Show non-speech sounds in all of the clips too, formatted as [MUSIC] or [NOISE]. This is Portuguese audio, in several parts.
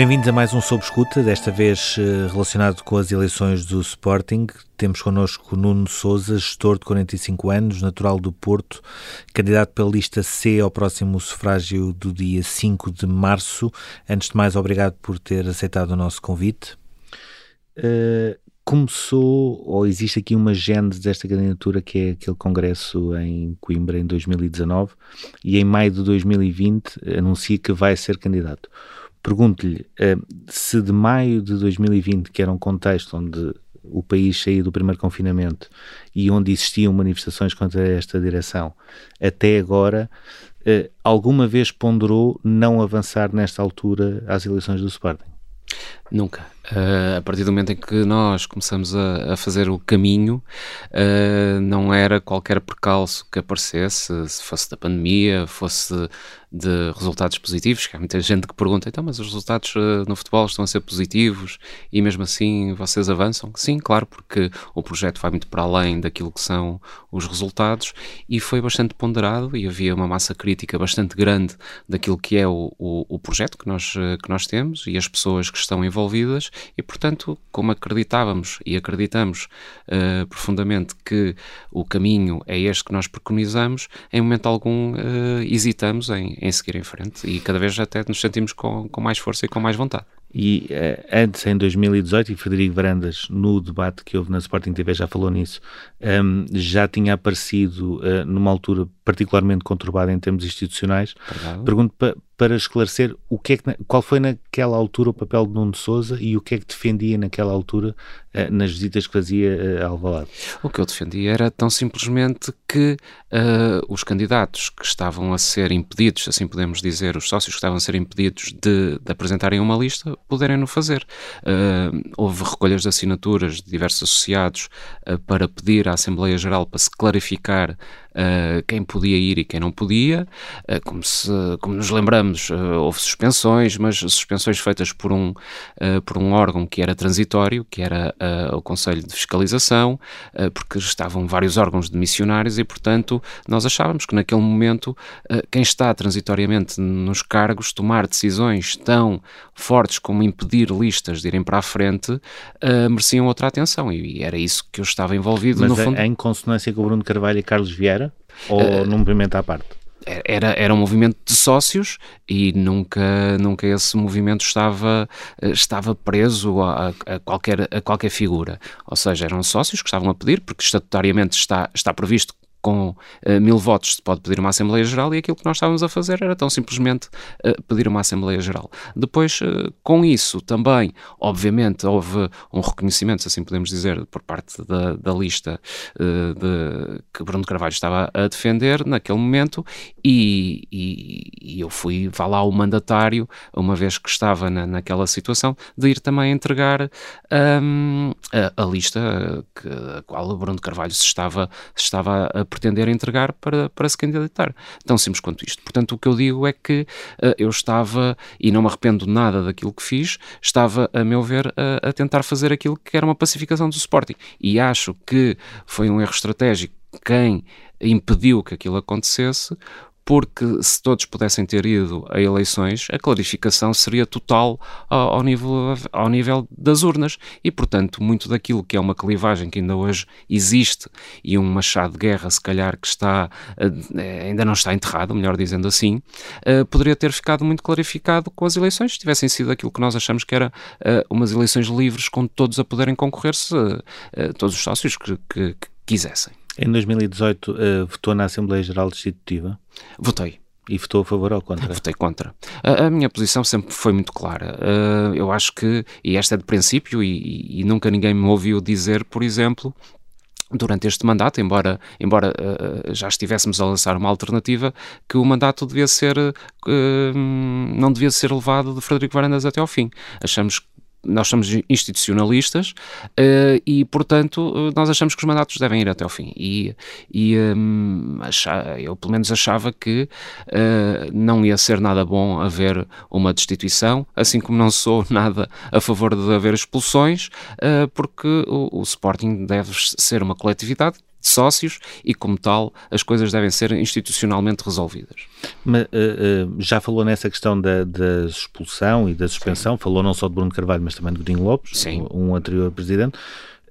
Bem-vindos a mais um Sob Escuta, desta vez eh, relacionado com as eleições do Sporting. Temos connosco Nuno Souza, gestor de 45 anos, natural do Porto, candidato pela lista C ao próximo sufrágio do dia 5 de março. Antes de mais, obrigado por ter aceitado o nosso convite. Uh, começou, ou existe aqui uma gênese desta candidatura que é aquele congresso em Coimbra em 2019 e em maio de 2020 anuncia que vai ser candidato. Pergunto-lhe uh, se de maio de 2020, que era um contexto onde o país saía do primeiro confinamento e onde existiam manifestações contra esta direção, até agora, uh, alguma vez ponderou não avançar nesta altura às eleições do Sporting? Nunca. Uh, a partir do momento em que nós começamos a, a fazer o caminho, uh, não era qualquer percalço que aparecesse, se fosse da pandemia, fosse de resultados positivos, que há muita gente que pergunta, então, mas os resultados uh, no futebol estão a ser positivos e mesmo assim vocês avançam? Sim, claro, porque o projeto vai muito para além daquilo que são os resultados e foi bastante ponderado e havia uma massa crítica bastante grande daquilo que é o, o, o projeto que nós, que nós temos e as pessoas que estão envolvidas e, portanto, como acreditávamos e acreditamos uh, profundamente que o caminho é este que nós preconizamos, em momento algum uh, hesitamos em, em seguir em frente e cada vez até nos sentimos com, com mais força e com mais vontade. E uh, antes, em 2018, e Frederico Varandas, no debate que houve na Sporting TV, já falou nisso, um, ehm, já tinha aparecido uh, numa altura particularmente conturbada em termos institucionais. Pergunto pa para esclarecer o que é que, qual foi naquela altura o papel de Nuno Souza e o que é que defendia naquela altura uh, nas visitas que fazia uh, a Alvalade. O que eu defendia era tão simplesmente que uh, os candidatos que estavam a ser impedidos, assim podemos dizer, os sócios que estavam a ser impedidos de, de apresentarem uma lista, puderem no fazer. houve recolhas de assinaturas de diversos associados para pedir à Assembleia Geral para se clarificar quem podia ir e quem não podia. Como, se, como nos lembramos, uh, houve suspensões, mas suspensões feitas por um, por um órgão que era transitório, que era o Conselho de Fiscalização, porque estavam vários órgãos de missionários e, portanto, nós achávamos que naquele momento quem está transitoriamente nos cargos tomar decisões tão fortes como impedir listas de irem para a frente mereciam outra atenção e, era isso que eu estava envolvido. Mas no fundo... em consonância com o Bruno Carvalho e Carlos Vieira, ou uh, num movimento à parte? Era, era um movimento de sócios e nunca, nunca esse movimento estava, eh, estava preso a, a, qualquer, a qualquer figura. Ou seja, eram sócios que estavam a pedir, porque estatutariamente está, está previsto com uh, mil votos se pode pedir uma Assembleia Geral e aquilo que nós estávamos a fazer era tão simplesmente uh, pedir uma Assembleia Geral. Depois, uh, com isso também, obviamente, houve um reconhecimento, se assim podemos dizer, por parte da, da lista de, que Bruno Carvalho estava a defender naquele momento e, e, e, eu fui, vá lá, o mandatário, uma vez que estava na, naquela situação, de ir também entregar um, a, a, lista que, a qual Bruno Carvalho se estava, se estava a pretender entregar para, para se candidatar. Tão simples quanto isto. Portanto, o que eu digo é que uh, eu estava, e não me arrependo nada daquilo que fiz, estava, a meu ver, a, a tentar fazer aquilo que era uma pacificação do Sporting. E acho que foi um erro estratégico quem impediu que aquilo acontecesse, porque se todos pudessem ter ido a eleições, a clarificação seria total ao, nível, ao nível das urnas. E, portanto, muito daquilo que é uma clivagem que ainda hoje existe e um machado de guerra, se calhar, que está eh, ainda não está enterrado, melhor dizendo assim, uh, poderia ter ficado muito clarificado com as eleições, se tivessem sido aquilo que nós achamos que era uh, umas eleições livres, com todos a poderem concorrer-se, todos os sócios que, que, que quisessem. Em 2018 uh, votou na Assembleia Geral Destitutiva? Votei. E votou a favor ou contra? Votei contra. A, a minha posição sempre foi muito clara. Uh, eu acho que, e esta é de princípio, e, e, nunca ninguém me ouviu dizer, por exemplo, durante este mandato, embora, embora uh, já estivéssemos a lançar uma alternativa, que o mandato devia ser, uh, não devia ser levado de Frederico Varandas até ao fim. Achamos nós somos institucionalistas uh, e, portanto, eh, nós achamos que os mandatos devem ir até ao fim. E, e um, achava, eu, pelo menos, achava que uh, não ia ser nada bom haver uma destituição, assim como não sou [LAUGHS] nada a favor de haver expulsões, uh, porque o, o Sporting deve ser uma coletividade de sócios e, como tal, as coisas devem ser institucionalmente resolvidas. Mas, uh, uh, já falou nessa questão da, da, expulsão e da suspensão, Sim. falou não só de Bruno Carvalho, mas também de Godinho Lopes, Sim. um anterior presidente,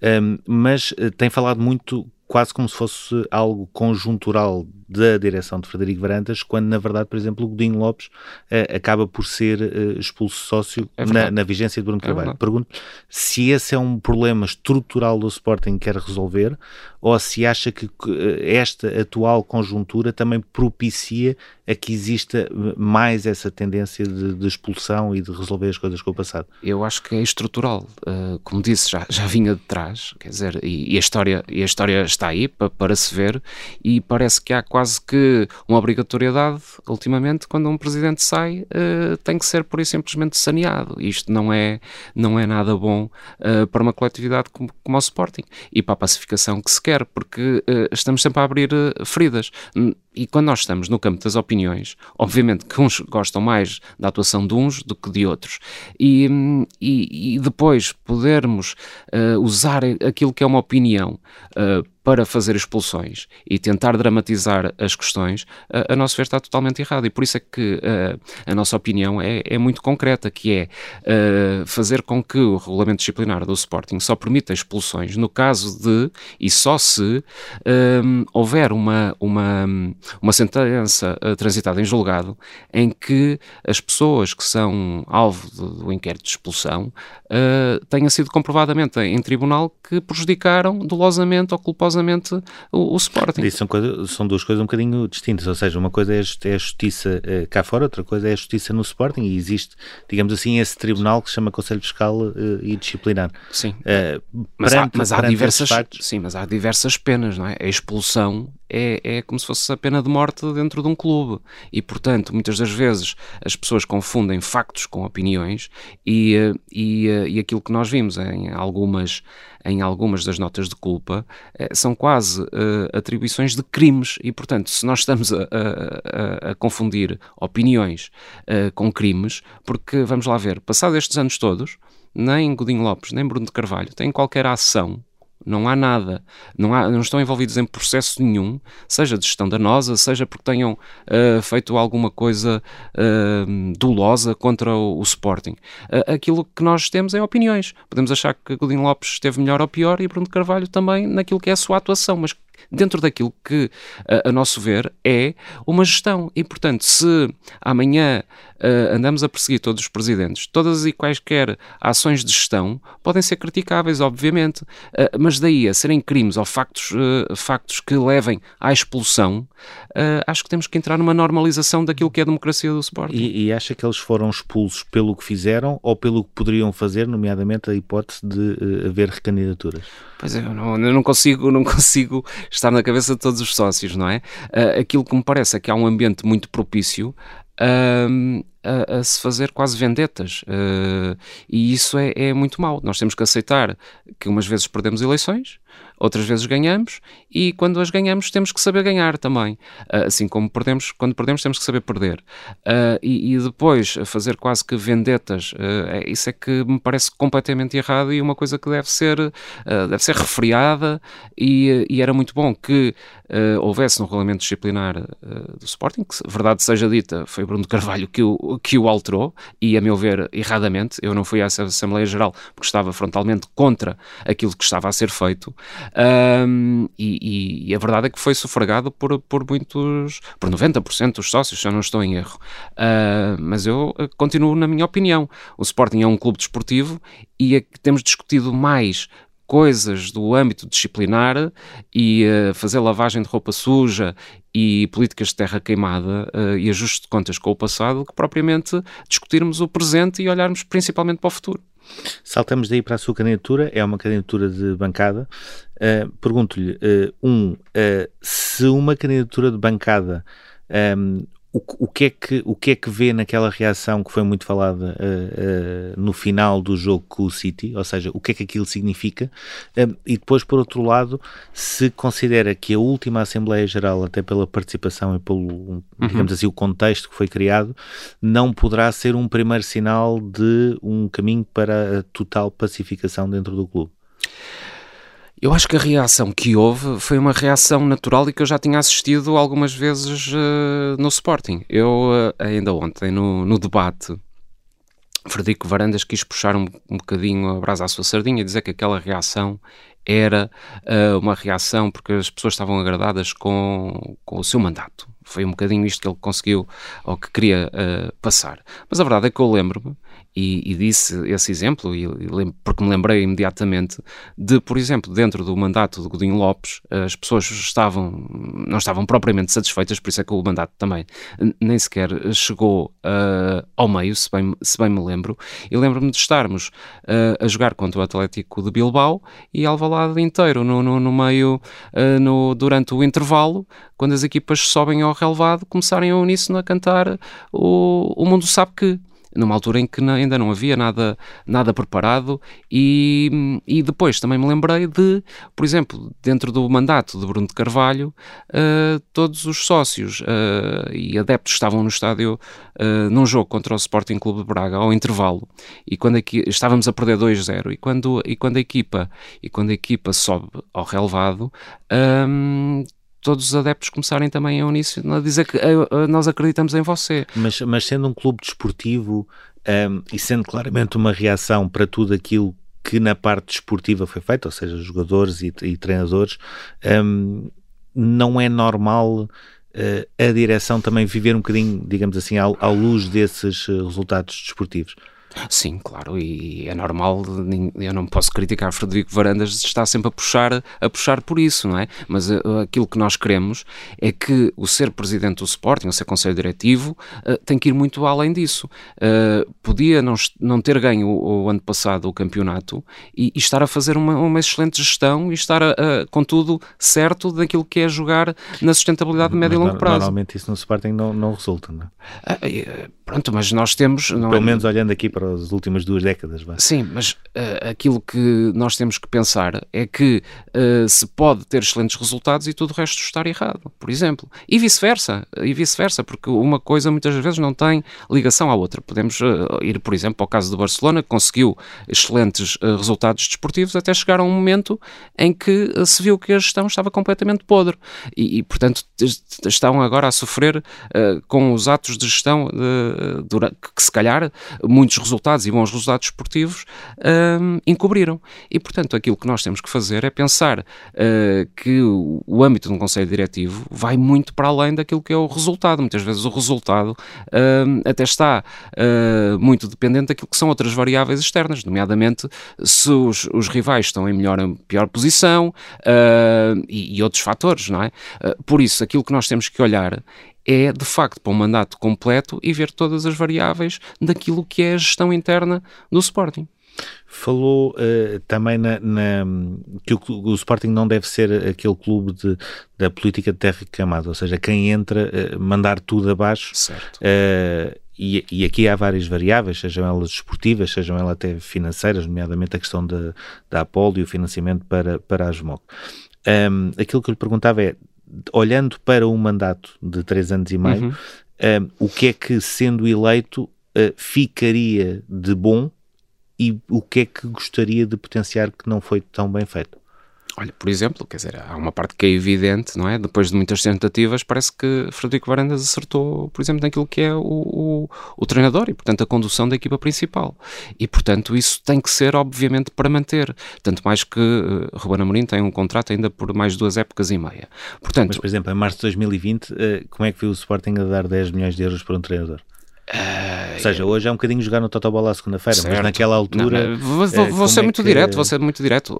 um, mas uh, tem falado muito quase como se fosse algo conjuntural da direção de Frederico Varandas, quando na verdade, por exemplo, o Godinho Lopes acaba por ser uh, expulso sócio é na, na, vigência de Bruno é Carvalho. Pergunto se esse é um problema estrutural do Sporting que quer resolver ou se acha que esta atual conjuntura também propicia a que exista mais essa tendência de, de expulsão e de resolver as coisas com o passado? Eu acho que é estrutural. Uh, como disse, já, já vinha de trás, quer dizer, e, e a, história, e a história está aí para, para se ver e parece que há quase que uma obrigatoriedade, ultimamente, quando um presidente sai, uh, tem que ser por e simplesmente saneado. Isto não é, não é nada bom uh, para uma coletividade como, como o Sporting e para a pacificação que se quer, porque uh, estamos sempre a abrir feridas e quando nós estamos no campo das opiniões, obviamente que uns gostam mais da atuação de uns do que de outros, e, e, e depois podermos uh, usar aquilo que é uma opinião uh, para fazer expulsões e tentar dramatizar as questões, a, a nosso ver está totalmente errado. E por isso é que uh, a nossa opinião é, é, muito concreta, que é uh, fazer com que o regulamento disciplinar do Sporting só permita expulsões no caso de, e só se, houver uma, uma, uma sentença uh, transitada em julgado em que as pessoas que são alvo do, do inquérito de expulsão tenha sido comprovadamente em tribunal que prejudicaram dolosamente ou culposamente o, o Sporting. Isso são, coisa, são duas coisas um bocadinho distintas, ou seja, uma coisa é, é a justiça uh, cá fora, outra coisa é a justiça no Sporting e existe, digamos assim, esse tribunal que se chama Conselho Fiscal uh, e Disciplinar. Sim. Uh, mas, perante, há, mas há diversas, sim, mas há diversas penas, não é? A expulsão é, é como se fosse a pena de morte dentro de um clube. E, portanto, muitas das vezes as pessoas confundem factos com opiniões e, eh, e, eh, e aquilo que nós vimos em algumas, em algumas das notas de culpa eh, são quase uh, atribuições de crimes. E, portanto, se nós estamos a, a, a confundir opiniões uh, com crimes, porque, vamos lá ver, passados estes anos todos, nem Godinho Lopes, nem Bruno de Carvalho têm qualquer ação não há nada, não, há, não estão envolvidos em processo nenhum, seja de gestão danosa, seja porque tenham uh, feito alguma coisa uh, dolosa contra o, o Sporting. Uh, aquilo que nós temos é opiniões. Podemos achar que Godinho Lopes esteve melhor ou pior e Bruno Carvalho também naquilo que é a sua atuação, mas dentro daquilo que, a, a nosso ver, é uma gestão. E, portanto, se amanhã uh, andamos a perseguir todos os presidentes, todas e quaisquer ações de gestão podem ser criticáveis, obviamente, uh, mas daí a serem crimes ou factos, uh, factos que levem à expulsão, acho que temos que entrar numa normalização daquilo que é a democracia do Sporting. E, e acha que eles foram expulsos pelo que fizeram ou pelo que poderiam fazer, nomeadamente a hipótese de haver recandidaturas? Pois é, eu não, eu não, consigo, não consigo estar na cabeça de todos os sócios, não é? aquilo que me parece é que há um ambiente muito propício um, a, a, se fazer quase vendetas. Uh, e isso é, é, muito mau. Nós temos que aceitar que umas vezes perdemos eleições, outras vezes ganhamos, e quando as ganhamos temos que saber ganhar também. Uh, assim como perdemos, quando perdemos temos que saber perder. Uh, e, e, depois fazer quase que vendetas, é, isso é que me parece completamente errado e uma coisa que deve ser, deve ser refriada e, e, era muito bom que houvesse no regulamento disciplinar do Sporting, que verdade seja dita, foi Bruno Carvalho que o, que o alterou, e a meu ver, erradamente. Eu não fui à Assembleia Geral porque estava frontalmente contra aquilo que estava a ser feito, um, e, e, a verdade é que foi sufragado por, por muitos, por 90% dos sócios, se eu não estou em erro. Uh, mas eu eh, continuo na minha opinião. O Sporting é um clube desportivo e é temos discutido mais coisas do âmbito disciplinar e uh, fazer lavagem de roupa suja e políticas de terra queimada uh, e ajuste de contas com o passado que propriamente discutirmos o presente e olharmos principalmente para o futuro. Saltamos daí para a sua candidatura, é uma candidatura de bancada. Uh, Pergunto-lhe, um, se uma candidatura de bancada um, o, o, que é que, o que é que vê naquela reação que foi muito falada uh, uh, no final do jogo com o City, ou seja, o que é que aquilo significa, uh, e depois, por outro lado, se considera que a última Assembleia Geral, até pela participação e pelo, uhum. digamos assim, o contexto que foi criado, não poderá ser um primeiro sinal de um caminho para a total pacificação dentro do clube. Eu acho que a reação que houve foi uma reação natural e que eu já tinha assistido algumas vezes uh, no Sporting. Eu, uh, ainda ontem, no, no debate, Frederico Varandas quis puxar um, um bocadinho a brasa à sua sardinha e dizer que aquela reação era uh, uma reação porque as pessoas estavam agradadas com, com o seu mandato. Foi um bocadinho isto que ele conseguiu ou que queria passar. Mas a verdade é que eu lembro-me e, e, disse esse exemplo, e, e, porque me lembrei imediatamente de, por exemplo, dentro do mandato de Godinho Lopes, as pessoas estavam, não estavam propriamente satisfeitas, por isso é que o mandato também nem sequer chegou uh, ao meio, se bem, se bem me lembro, e lembro-me de estarmos uh, a jogar contra o Atlético de Bilbao e Alvalade inteiro no, no, no meio, uh, no, durante o intervalo, quando as equipas sobem ao relevado, começarem a uníssono a cantar o, o mundo sabe que numa altura em que ainda não havia nada, nada preparado e, e depois também me lembrei de, por exemplo, dentro do mandato de Bruno de Carvalho, uh, todos os sócios uh, e adeptos estavam no estádio uh, num jogo contra o Sporting Clube de Braga ao intervalo. E quando aqui, estávamos a perder 2-0 e quando, e quando a equipa e quando a equipa sobe ao relevado um, todos os adeptos começarem também a uníssono a dizer que uh, nós acreditamos em você. Mas, mas sendo um clube desportivo um, e sendo claramente uma reação para tudo aquilo que na parte desportiva foi feito, ou seja, jogadores e, e treinadores, um, não é normal uh, a direção também viver um bocadinho, digamos assim, à luz desses resultados desportivos. Sim, claro, e é normal, eu não posso criticar Frederico Varandas de estar sempre a puxar, a puxar por isso, não é? Mas uh, aquilo que nós queremos é que o ser presidente do Sporting, o ser conselho diretivo, uh, tem que ir muito além disso. Uh, podia não, não ter ganho o, ano passado o campeonato e, estar a fazer uma, uma, excelente gestão e estar, a, a, com tudo certo daquilo que é jogar na sustentabilidade de médio e longo prazo. Normalmente isso no Sporting não, não resulta, não é? pronto, mas nós temos... Pelo é... menos olhando aqui para as últimas duas décadas. Vai. Sim, mas uh, aquilo que nós temos que pensar é que uh, se pode ter excelentes resultados e tudo o resto estar errado, por exemplo. E vice-versa, e vice-versa, porque uma coisa muitas vezes não tem ligação à outra. Podemos uh, ir, por exemplo, ao caso do Barcelona, que conseguiu excelentes resultados desportivos até chegar a um momento em que se viu que a gestão estava completamente podre. E, e portanto, estão agora a sofrer com os atos de gestão que se calhar muitos resultados e bons resultados esportivos um, encobriram. E, portanto, aquilo que nós temos que fazer é pensar uh, que o, âmbito de um conselho diretivo vai muito para além daquilo que é o resultado. Muitas vezes o resultado uh, até está uh, muito dependente daquilo que são outras variáveis externas, nomeadamente se os, os rivais estão em melhor ou pior posição e, e, outros fatores, não é? por isso, aquilo que nós temos que olhar é de facto para um mandato completo e ver todas as variáveis daquilo que é a gestão interna do Sporting. Falou uh, também na, na, que o, o, Sporting não deve ser aquele clube de, da política de terra queimada, ou seja, quem entra, uh, mandar tudo abaixo. Certo. Uh, e, e, aqui há várias variáveis, sejam elas esportivas, sejam elas até financeiras, nomeadamente a questão da, da Apolo e o financiamento para, para a SMOC. Um, aquilo que eu lhe perguntava é, olhando para um mandato de três anos e meio, uhum. um, o que é que, sendo eleito, uh, ficaria de bom e o que é que gostaria de potenciar que não foi tão bem feito? Olha, por exemplo, quer dizer, há uma parte que é evidente, não é? Depois de muitas tentativas, parece que Frederico Varandas acertou, por exemplo, naquilo que é o, o, o, treinador e, portanto, a condução da equipa principal. E, portanto, isso tem que ser, obviamente, para manter. Tanto mais que uh, Ruben Amorim tem um contrato ainda por mais duas épocas e meia. Portanto, Mas, por exemplo, em março de 2020, uh, como é que viu o Sporting a dar 10 milhões de euros para um treinador? Uh, Ou seja, hoje é um bocadinho jogar no Totobola à segunda-feira, mas naquela altura. Não, não, vou, vou, vou ser é muito que... direto, vou ser muito direto.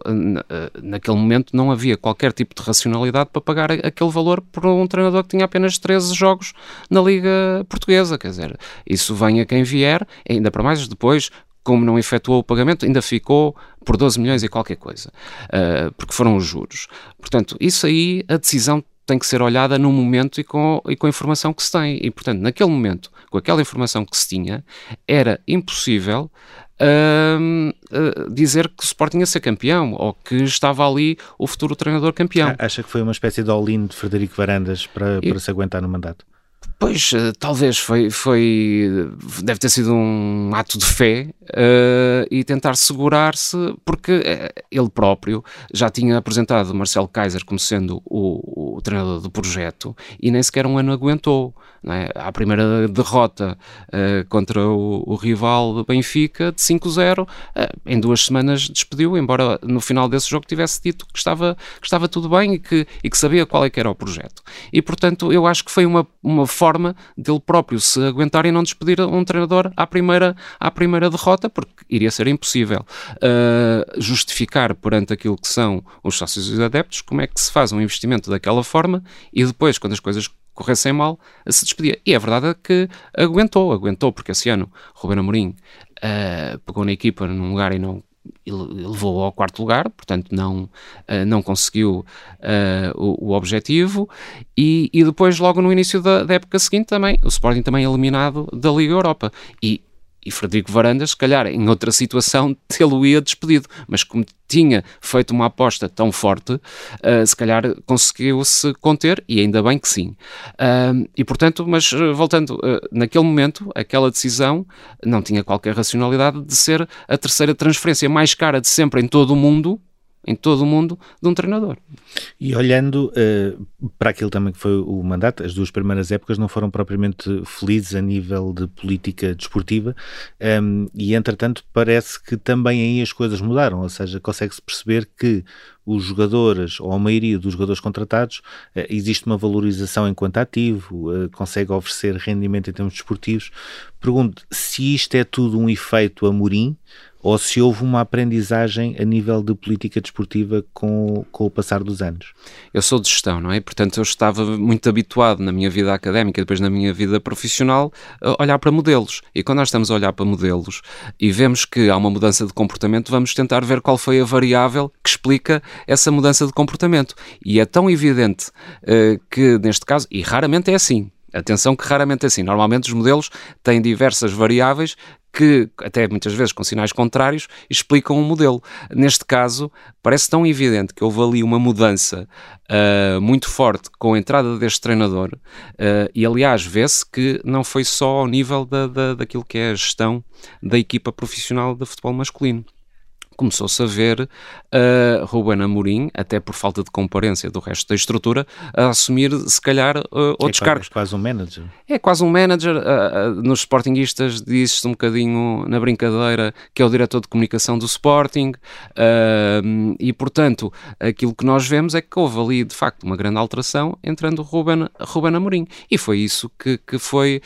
Naquele momento não havia qualquer tipo de racionalidade para pagar aquele valor por um treinador que tinha apenas 13 jogos na Liga Portuguesa. Quer dizer, isso vem a quem vier, ainda para mais depois, como não efetuou o pagamento, ainda ficou por 12 milhões e qualquer coisa, uh, porque foram os juros. Portanto, isso aí, a decisão tem que ser olhada no momento e com, e com a informação que se tem. E, portanto, naquele momento, com aquela informação que se tinha, era impossível uh, uh, dizer que o Sporting ia ser campeão ou que estava ali o futuro treinador campeão. Acha que foi uma espécie de all-in de Frederico Varandas para, para se aguentar no mandato? Pois, eh, talvez foi, foi deve ter sido um ato de fé uh, e tentar segurar-se, porque uh, ele próprio já tinha apresentado Marcelo Kaiser como sendo o, o treinador do projeto e nem sequer um ano aguentou. É? À primeira derrota uh, contra o, o, rival Benfica, de 5-0, em duas semanas despediu, embora no final desse jogo tivesse dito que estava, que estava tudo bem e que, e que sabia qual é que era o projeto. E, portanto, eu acho que foi uma, uma forma dele próprio se aguentar e não despedir um treinador à primeira, à primeira derrota, porque iria ser impossível uh, justificar perante aquilo que são os sócios e os adeptos como é que se faz um investimento daquela forma e depois, quando as coisas corressem mal, se despedia. E a verdade é que aguentou, aguentou, porque esse ano Ruben Amorim uh, pegou na equipa num lugar e não levou ao quarto lugar, portanto não, uh, não conseguiu uh, o, o, objetivo. E, e, depois logo no início da, da, época seguinte também, o Sporting também eliminado da Liga Europa. E e Frederico Varandas, se calhar, em outra situação, [LAUGHS] tê-lo-ia despedido. Mas como tinha feito uma aposta tão forte, uh, se calhar conseguiu-se conter, e ainda bem que sim. Uh, e portanto, mas eh, voltando, uh, naquele momento, aquela decisão não tinha qualquer racionalidade de ser a terceira transferência mais cara de sempre em todo o mundo em todo o mundo de um treinador. E olhando uh, para aquilo também que foi o mandato, as duas primeiras épocas não foram propriamente felizes a nível de política desportiva um, ehm, e entretanto parece que também aí as coisas mudaram, ou seja, consegue-se perceber que os jogadores, ou a maioria dos jogadores contratados, uh, existe uma valorização enquanto ativo, uh, consegue oferecer rendimento em termos desportivos. Pergunto se isto é tudo um efeito amorim ou se houve uma aprendizagem a nível de política desportiva com, com o passar dos anos? Eu sou de gestão, não é? Portanto, eu estava muito habituado na minha vida académica depois na minha vida profissional a olhar para modelos. E quando nós estamos a olhar para modelos e vemos que há uma mudança de comportamento, vamos tentar ver qual foi a variável que explica essa mudança de comportamento. E é tão evidente uh, que, neste caso, e raramente é assim, Atenção que raramente é assim. Normalmente os modelos têm diversas variáveis que, até muitas vezes com sinais contrários, explicam o um modelo. Neste caso, parece tão evidente que houve ali uma mudança uh, muito forte com a entrada deste treinador, uh, e aliás, vê-se que não foi só ao nível da, da, daquilo que é a gestão da equipa profissional de futebol masculino começou-se a ver uh, Ruben Amorim, até por falta de comparência do resto da estrutura, a assumir, se calhar, uh, outros é cargos. É quase um manager. É quase um manager. Uh, uh, nos Sportingistas diz-se um bocadinho na brincadeira que é o diretor de comunicação do Sporting e, portanto, aquilo que nós vemos é que houve ali, de facto, uma grande alteração entrando Ruben, Ruben Amorim. E foi isso que, que foi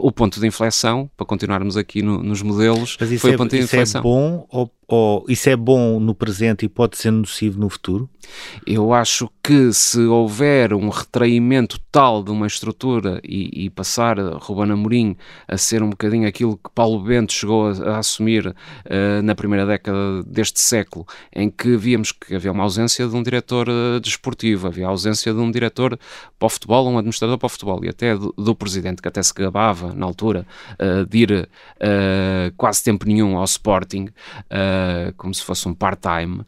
o ponto de inflexão, para continuarmos aqui no, nos modelos, foi é, o ponto de isso é inflexão. é bom ou ou isso é bom no presente e pode ser nocivo no futuro? Eu acho que se houver um retraimento tal de uma estrutura e, e passar Ruben Amorim a ser um bocadinho aquilo que Paulo Bento chegou a, a assumir uh, na primeira década deste século, em que víamos que havia uma ausência de um diretor uh, desportivo, havia a ausência de um diretor para o futebol, um administrador para o futebol e até do, do presidente, que até se gabava na altura uh, de ir quase tempo nenhum ao Sporting, como se fosse um part-time,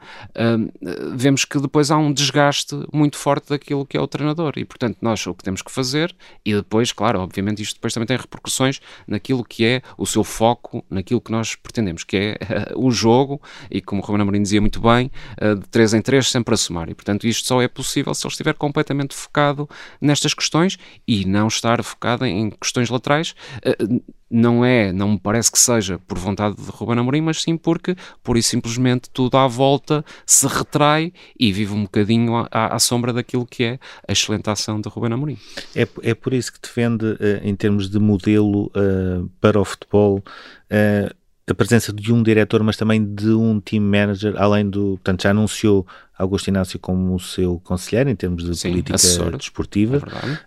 vemos que depois há um desgaste muito forte daquilo que é o treinador. E, portanto, nós o que temos que fazer, e depois, claro, obviamente, isto depois também tem repercussões naquilo que é o seu foco, naquilo que nós pretendemos, que é uh, o jogo, e como o Ruben Amorim dizia muito bem, uh, de 3 em 3 sempre a somar. E, portanto, isto só é possível se ele estiver completamente focado nestas questões e não estar focado em questões laterais. Uh, não é, não me parece que seja por vontade de Ruben Amorim, mas sim porque, por e simplesmente, tudo à volta se retrai e vive um bocadinho à, à sombra daquilo que é a excelente ação de Ruben Amorim. É, é por isso que defende, eh, em termos de modelo uh, para o futebol, uh, a presença de um diretor, mas também de um team manager, além do. Portanto, já anunciou Augusto Inácio como o seu conselheiro em termos de Sim, política assessor, desportiva.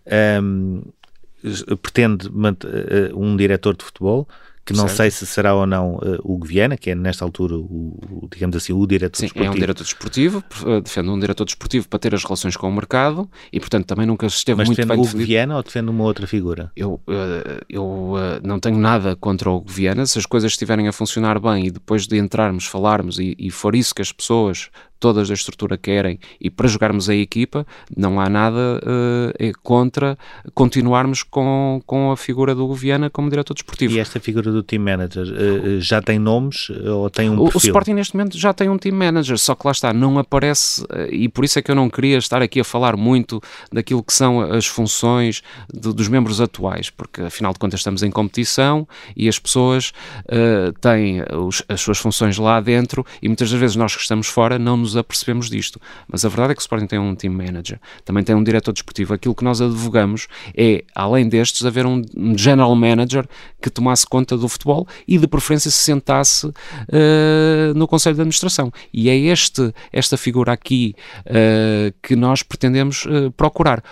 É um, pretende um diretor de futebol que não certo. sei se será ou não uh, o Guiana, que é nesta altura o, o, digamos assim, o diretor Sim, desportivo. é um diretor desportivo, eh, defende um diretor desportivo para ter as relações com o mercado e, portanto, também nunca esteve Mas muito defende bem o definido. Viana ou defende uma outra figura? Eu, uh, eu uh, não tenho nada contra o Viana, se as coisas estiverem a funcionar bem e depois de entrarmos, falarmos e, e for isso que as pessoas todas da estrutura querem e para jogarmos a equipa, não há nada uh, contra continuarmos com, com a figura do Viana como diretor desportivo. E esta figura do team manager uh, já tem nomes ou tem um o, perfil? O Sporting neste momento já tem um team manager, só que lá está, não aparece uh, e por isso é que eu não queria estar aqui a falar muito daquilo que são as funções de, dos membros atuais, porque afinal de contas estamos em competição e as pessoas têm os, as suas funções lá dentro e muitas das vezes nós que estamos fora não nos apercebemos disto. Mas a verdade é que o Sporting tem um team manager, também tem um diretor desportivo. Aquilo que nós advogamos é, além destes, haver um general manager que tomasse conta do futebol e de preferência se sentasse uh, no Conselho de Administração. E é este, esta figura aqui uh, que nós pretendemos uh, procurar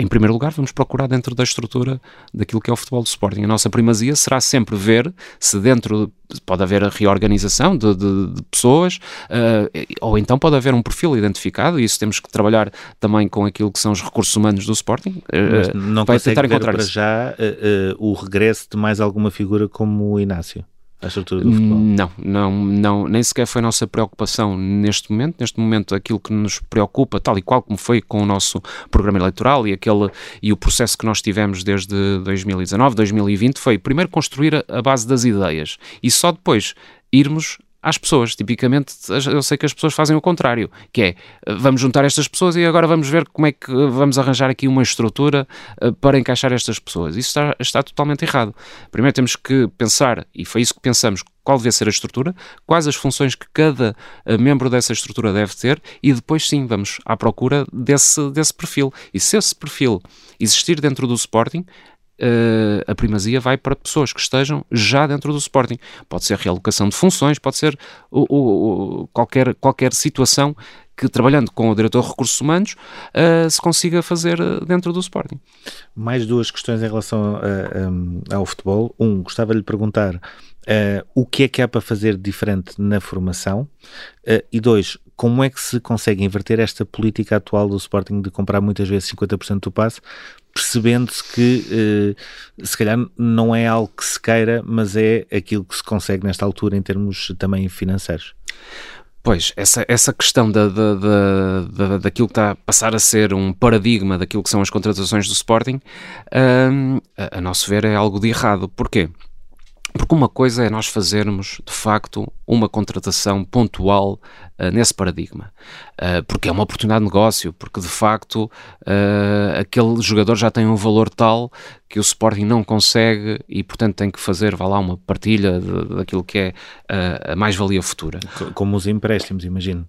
em primeiro lugar, vamos procurar dentro da estrutura daquilo que é o futebol do Sporting. A nossa primazia será sempre ver se dentro pode haver a reorganização de, de, de pessoas, uh, ou então pode haver um perfil identificado, e isso temos que trabalhar também com aquilo que são os recursos humanos do Sporting. Uh, Mas não consegue ver para isso. já uh, o regresso de mais alguma figura como o Inácio? A estrutura do futebol? Não, não, não, nem sequer foi a nossa preocupação neste momento. Neste momento, aquilo que nos preocupa, tal e qual como foi com o nosso programa eleitoral e, aquele, e o processo que nós tivemos desde 2019, 2020, foi primeiro construir a, a base das ideias e só depois irmos às pessoas. Tipicamente, eu sei que as pessoas fazem o contrário, que é, vamos juntar estas pessoas e agora vamos ver como é que vamos arranjar aqui uma estrutura eh, para encaixar estas pessoas. Isso está, está totalmente errado. Primeiro temos que pensar, e foi isso que pensamos, qual deve ser a estrutura, quais as funções que cada eh, membro dessa estrutura deve ter e depois sim vamos à procura desse, desse perfil. E se esse perfil existir dentro do Sporting, uh, a primazia vai para pessoas que estejam já dentro do Sporting. Pode ser realocação de funções, pode ser o, o, o, qualquer, qualquer situação que trabalhando com o diretor de recursos humanos uh, se consiga fazer eh, dentro do Sporting. Mais duas questões em relação a, um, ao futebol. Um, gostava de lhe perguntar uh, o que é que há para fazer diferente na formação uh, e dois, como é que se consegue inverter esta política atual do Sporting de comprar muitas vezes 50% do passe percebendo-se que uh, se calhar não é algo que se queira, mas é aquilo que se consegue nesta altura em termos também financeiros. Pois, essa, essa questão da, da, da, da, daquilo que está a passar a ser um paradigma daquilo que são as contratações do Sporting, um, a, a nosso ver, é algo de errado. Porquê? Porque uma coisa é nós fazermos, de facto, uma contratação pontual uh, nesse paradigma. Uh, porque é uma oportunidade de negócio, porque de facto uh, aquele jogador já tem um valor tal que o Sporting não consegue e, portanto, tem que fazer, vá lá, uma partilha de, daquilo que é a mais-valia futura. Como os empréstimos, imagino.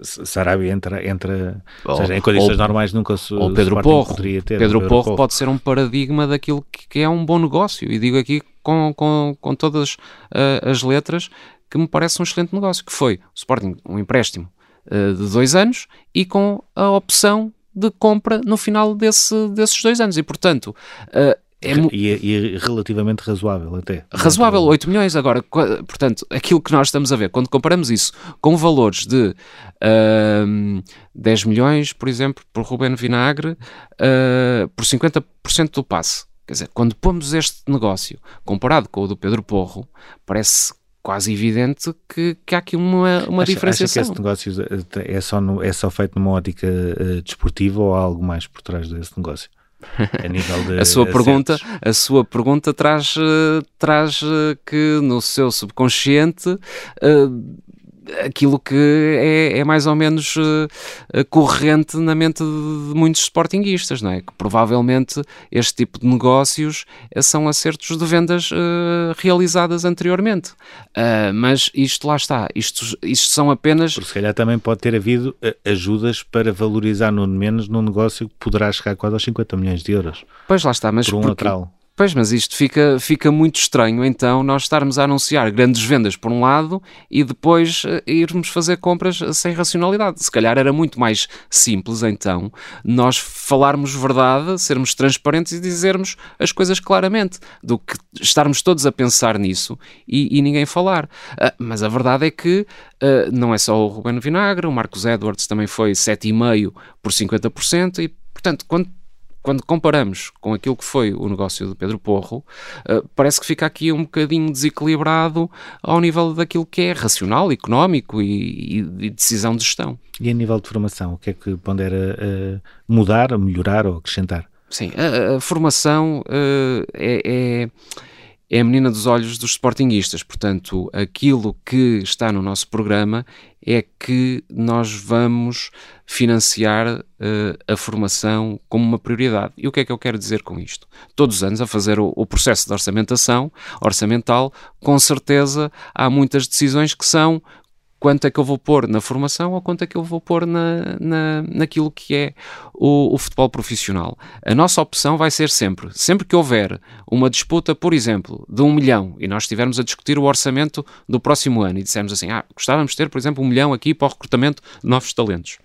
Sarabia entra, entra ou, seja, em condições ou, normais nunca se ou Pedro Porro, ter, Pedro, Pedro Porro, Porro pode ser um paradigma daquilo que é um bom negócio e digo aqui com, com, com todas uh, as letras que me parece um excelente negócio, que foi o Sporting, um empréstimo uh, de dois anos e com a opção de compra no final desse, desses dois anos e portanto uh, é e, e, é relativamente razoável até. Razoável, 8 milhões. Agora, portanto, aquilo que nós estamos a ver, quando comparamos isso com valores de uh, 10 milhões, por exemplo, por Ruben Vinagre, uh, por 50% do passe. Quer dizer, quando pomos este negócio comparado com o do Pedro Porro, parece quase evidente que, que há aqui uma, uma acha, diferenciação. Acha que esse negócio eh, é só, no, é só feito numa ótica uh, desportiva ou há algo mais por trás desse negócio? [LAUGHS] a a sua pergunta a sua pergunta traz uh, traz uh, que no seu subconsciente uh, aquilo que é, é, mais ou menos uh, corrente na mente de muitos sportinguistas, não é? Que provavelmente este tipo de negócios são acertos de vendas uh, realizadas anteriormente. Uh, mas isto lá está, isto, isto são apenas. Porque se calhar também pode ter havido ajudas para valorizar no menos num negócio que poderá chegar quase aos 50 milhões de euros. Pois lá está, mas por um porque, lateral. Pois, mas isto fica, fica muito estranho, então, nós estarmos a anunciar grandes vendas por um lado e depois uh, irmos fazer compras sem racionalidade. Se calhar era muito mais simples, então, nós falarmos verdade, sermos transparentes e dizermos as coisas claramente, do que estarmos todos a pensar nisso e, e ninguém falar. Uh, mas a verdade é que uh, não é só o Ruben Vinagre, o Marcos Edwards também foi 7,5% por 50% e, portanto, quando quando comparamos com aquilo que foi o negócio do Pedro Porro, uh, parece que fica aqui um bocadinho desequilibrado ao nível daquilo que é racional, económico e, e decisão de gestão. E a nível de formação, o que é que pondera uh, mudar, melhorar ou acrescentar? Sim, a, a formação uh, é, é é a menina dos olhos dos sportinguistas. Portanto, aquilo que está no nosso programa é que nós vamos financiar uh, a formação como uma prioridade. E o que é que eu quero dizer com isto? Todos os anos, a fazer o, o processo de orçamentação, orçamental, com certeza há muitas decisões que são quanto é que eu vou pôr na formação ou quanto é que eu vou pôr na, na, naquilo que é o, o, futebol profissional. A nossa opção vai ser sempre, sempre que houver uma disputa, por exemplo, de um milhão, e nós estivermos a discutir o orçamento do próximo ano e dissermos assim, ah, gostávamos de ter, por exemplo, um milhão aqui para o recrutamento de novos talentos.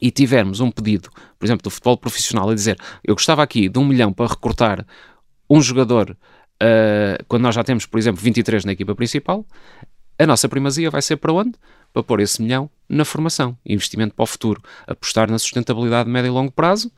E tivermos um pedido, por exemplo, do futebol profissional a dizer, eu gostava aqui de um milhão para recrutar um jogador uh, quando nós já temos, por exemplo, 23 na equipa principal, a nossa primazia vai ser para onde? Para pôr esse milhão na formação, investimento para o futuro, apostar na sustentabilidade de médio e longo prazo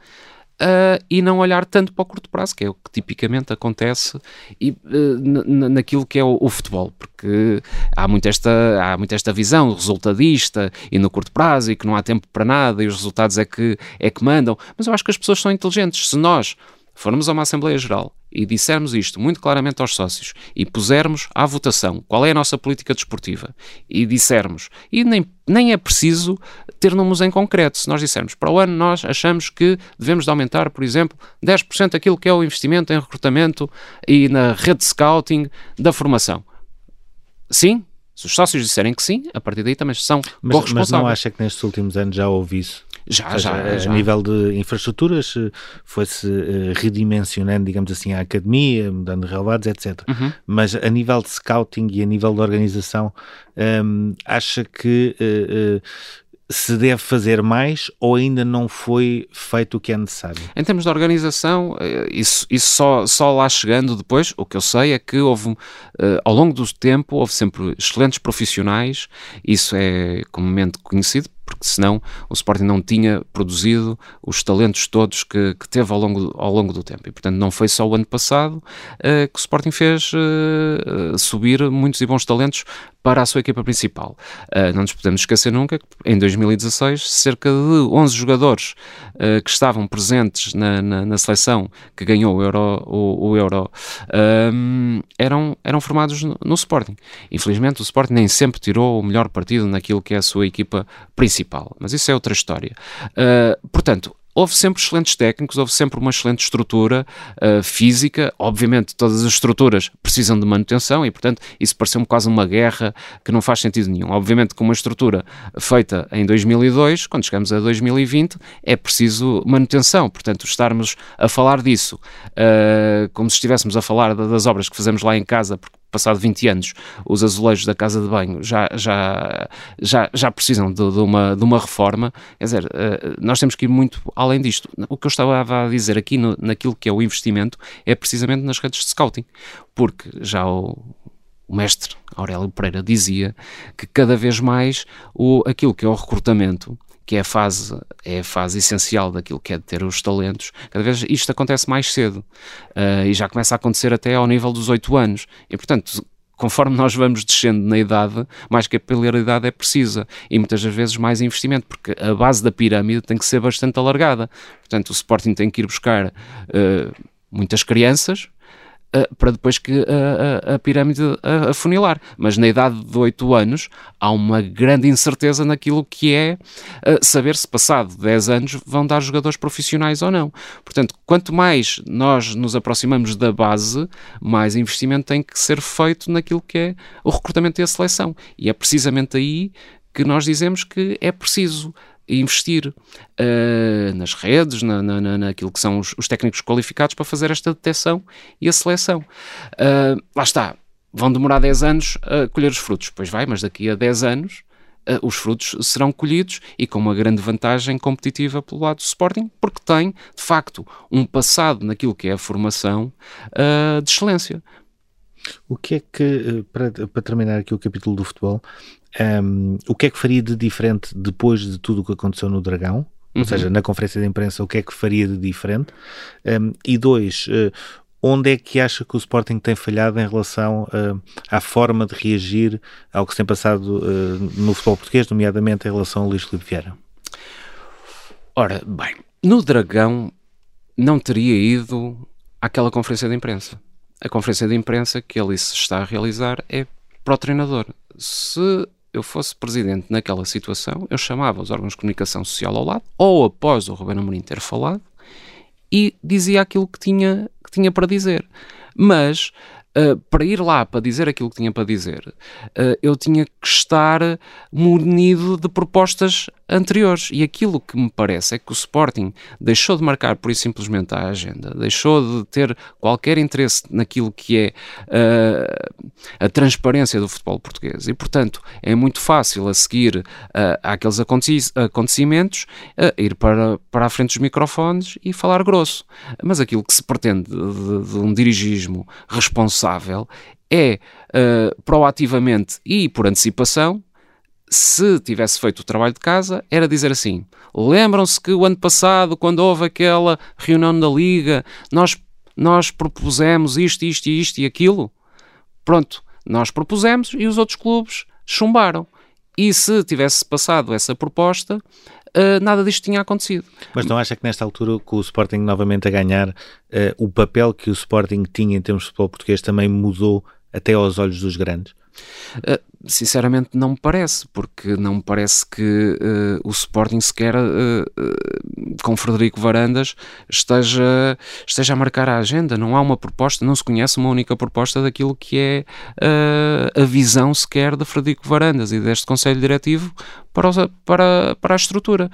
uh, e não olhar tanto para o curto prazo, que é o que tipicamente acontece e, uh, naquilo que é o, o, futebol, porque há muito, esta, há muito esta visão resultadista e no curto prazo e que não há tempo para nada e os resultados é que, é que mandam. Mas eu acho que as pessoas são inteligentes. Se nós formos a uma Assembleia Geral e dissermos isto muito claramente aos sócios e pusermos à votação qual é a nossa política desportiva e dissermos, e nem, nem é preciso ter números em concreto, se nós dissermos para o ano nós achamos que devemos de aumentar, por exemplo, 10% aquilo que é o investimento em recrutamento e na rede de scouting da formação. Sim, se os sócios disserem que sim, a partir daí também são mas, corresponsáveis. Mas não acha que nestes últimos anos já houve isso? Já, seja, já, já. A nível de infraestruturas, foi-se uh, redimensionando, digamos assim, a academia, mudando relevados, etc. Uhum. Mas a nível de scouting e a nível de organização, um, acha que uh, uh, se deve fazer mais ou ainda não foi feito o que é necessário? Em termos de organização, eh, isso, isso só, só lá chegando depois, o que eu sei é que houve, ao longo do tempo, houve sempre excelentes profissionais, isso é comumente conhecido, porque senão o Sporting não tinha produzido os talentos todos que, que teve ao longo, ao longo do tempo. E, portanto, não foi só o ano passado uh, que o Sporting fez uh, subir muitos e bons talentos para a sua equipa principal. Uh, não nos podemos esquecer nunca que em 2016 cerca de 11 jogadores uh, que estavam presentes na, na, na, seleção que ganhou o Euro, o, o Euro um, eram, eram formados no, no, Sporting. Infelizmente o Sporting nem sempre tirou o melhor partido naquilo que é a sua equipa principal, mas isso é outra história. Uh, portanto, houve sempre excelentes técnicos, houve sempre uma excelente estrutura uh, física. Obviamente, todas as estruturas precisam de manutenção e, portanto, isso pareceu-me quase uma guerra que não faz sentido nenhum. Obviamente, com uma estrutura feita em 2002, quando chegamos a 2020, é preciso manutenção. Portanto, estarmos a falar disso uh, como se estivéssemos a falar das obras que fazemos lá em casa, porque passado 20 anos, os azulejos da casa de banho já, já, já, já precisam de, de uma, de uma reforma. Quer dizer, uh, nós temos que ir muito além disto. O que eu estava a dizer aqui no, naquilo que é o investimento é precisamente nas redes de scouting, porque já o, o mestre Aurélio Pereira dizia que cada vez mais o, aquilo que é o recrutamento que é a fase, é a fase essencial daquilo que é de ter os talentos, cada vez isto acontece mais cedo uh, e já começa a acontecer até ao nível dos 8 anos. E, portanto, conforme nós vamos descendo na idade, mais capilaridade é precisa e muitas das vezes mais investimento, porque a base da pirâmide tem que ser bastante alargada. Portanto, o Sporting tem que ir buscar uh, muitas crianças, para depois que a, a, a pirâmide afunilar. Mas na idade de 8 anos há uma grande incerteza naquilo que é saber se passado 10 anos vão dar jogadores profissionais ou não. Portanto, quanto mais nós nos aproximamos da base, mais investimento tem que ser feito naquilo que é o recrutamento e a seleção. E é precisamente aí que nós dizemos que é preciso investir uh, nas redes, na, na, naquilo que são os, os, técnicos qualificados para fazer esta detecção e a seleção. Uh, lá está, vão demorar 10 anos a colher os frutos, pois vai, mas daqui a 10 anos uh, os frutos serão colhidos e com uma grande vantagem competitiva pelo lado do Sporting, porque tem, de facto, um passado naquilo que é a formação de excelência. O que é que, para, para terminar aqui o capítulo do futebol, um, o que é que faria de diferente depois de tudo o que aconteceu no Dragão Ou uhum. seja, na conferência de imprensa, o que é que faria de diferente? Um, e dois, uh, onde é que acha que o Sporting tem falhado em relação uh, à forma de reagir ao que se tem passado uh, no futebol português, nomeadamente em relação ao Luís Filipe Vieira? Ora, bem, no Dragão não teria ido àquela conferência de imprensa. A conferência de imprensa que ele se está a realizar é para o treinador. Se eu fosse presidente naquela situação, eu chamava os órgãos de comunicação social ao lado, ou após o Ruben Amorim ter falado, e dizia aquilo que tinha, que tinha para dizer. Mas Uh, para ir lá para dizer aquilo que tinha para dizer, uh, eu tinha que estar munido de propostas anteriores. E aquilo que me parece é que o Sporting deixou de marcar por isso simplesmente a agenda, deixou de ter qualquer interesse naquilo que é uh, a transparência do futebol português. E, portanto, é muito fácil a seguir uh, àqueles acontecimentos uh, ir para, para a frente dos microfones e falar grosso. Mas aquilo que se pretende de, de um dirigismo responsável é proativamente e por antecipação se tivesse feito o trabalho de casa, era dizer assim: lembram-se que o ano passado, quando houve aquela reunião da Liga, nós, nós propusemos isto, isto, isto e aquilo? Pronto, nós propusemos e os outros clubes chumbaram. E se tivesse passado essa proposta, Uh, nada disto tinha acontecido. Mas não acha que nesta altura, com o Sporting novamente a ganhar, uh, o papel que o Sporting tinha em termos de futebol português também mudou até aos olhos dos grandes? Uh, sinceramente não me parece, porque não me parece que uh, o Sporting sequer uh, com Frederico Varandas esteja, esteja a marcar a agenda. Não há uma proposta, não se conhece uma única proposta daquilo que é a visão sequer de Frederico Varandas e deste Conselho Diretivo para, para, para a estrutura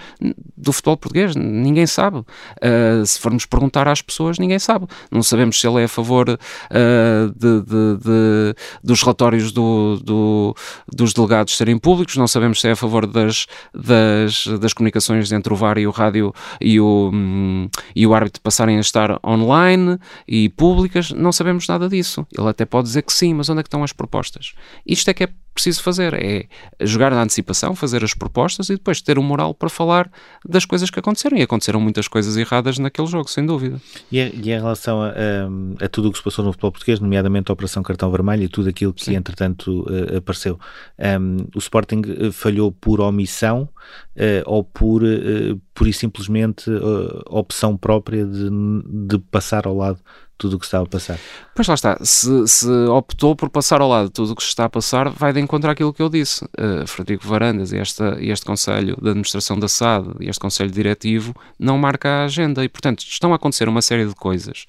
do futebol português. Ninguém sabe. Uh, se formos perguntar às pessoas, ninguém sabe. Não sabemos se ele é a favor uh, de, de, de, dos relatórios do, do, dos delegados serem públicos, não sabemos se é a favor das, das, das comunicações entre o VAR e o rádio e o, um, e o árbitro passarem a estar online e públicas. Não sabemos nada disso. Ele até pode dizer que sim, mas onde é que estão as propostas? Isto é que é preciso fazer, é jogar na antecipação, fazer as propostas e depois ter o moral para falar das coisas que aconteceram. E aconteceram muitas coisas erradas naquele jogo, sem dúvida. E, e em relação a, a, a, tudo o que se passou no futebol português, nomeadamente a Operação Cartão Vermelho e tudo aquilo que Sim. entretanto uh, apareceu, um, o Sporting eh, falhou por omissão ou por, uh, por e simplesmente opção própria de, de passar ao lado tudo o que estava a passar. Pois lá está, se, se, optou por passar ao lado tudo o que se está a passar, vai de encontro àquilo que eu disse. Uh, Frederico Varandas e, esta, este Conselho de Administração da SAD e este Conselho Diretivo não marca a agenda e, portanto, estão a acontecer uma série de coisas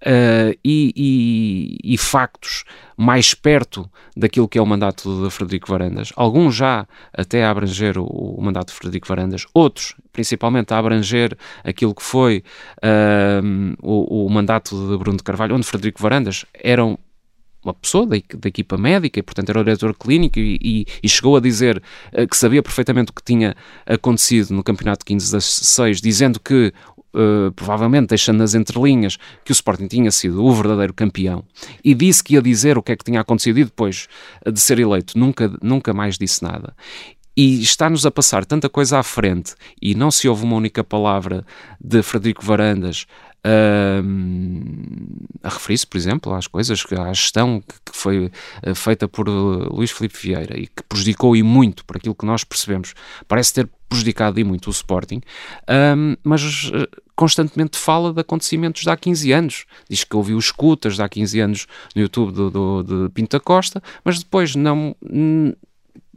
uh, e, e, e factos mais perto daquilo que é o mandato de Frederico Varandas. Alguns já até a abranger o, o mandato de Frederico Varandas, outros, principalmente, a abranger aquilo que foi uh, o, o, mandato de Bruno de Carvalho, onde Frederico Varandas era uma pessoa da, da, equipa médica e, portanto, era o diretor clínico e, e, e chegou a dizer uh, que sabia perfeitamente o que tinha acontecido no campeonato de 15-16, dizendo que Uh, provavelmente deixando nas entrelinhas que o Sporting tinha sido o verdadeiro campeão e disse que ia dizer o que é que tinha acontecido e depois de ser eleito nunca, nunca mais disse nada. E está-nos a passar tanta coisa à frente e não se ouve uma única palavra de Frederico Varandas a referir-se, por exemplo, às coisas, à gestão que, foi uh, feita por uh, Luís Filipe Vieira e que prejudicou e muito, por aquilo que nós percebemos, parece ter prejudicado e muito o Sporting, mas uh, constantemente fala de acontecimentos de há 15 anos. Diz que ouviu escutas de há 15 anos no YouTube do, do, de Pinta Costa, mas depois não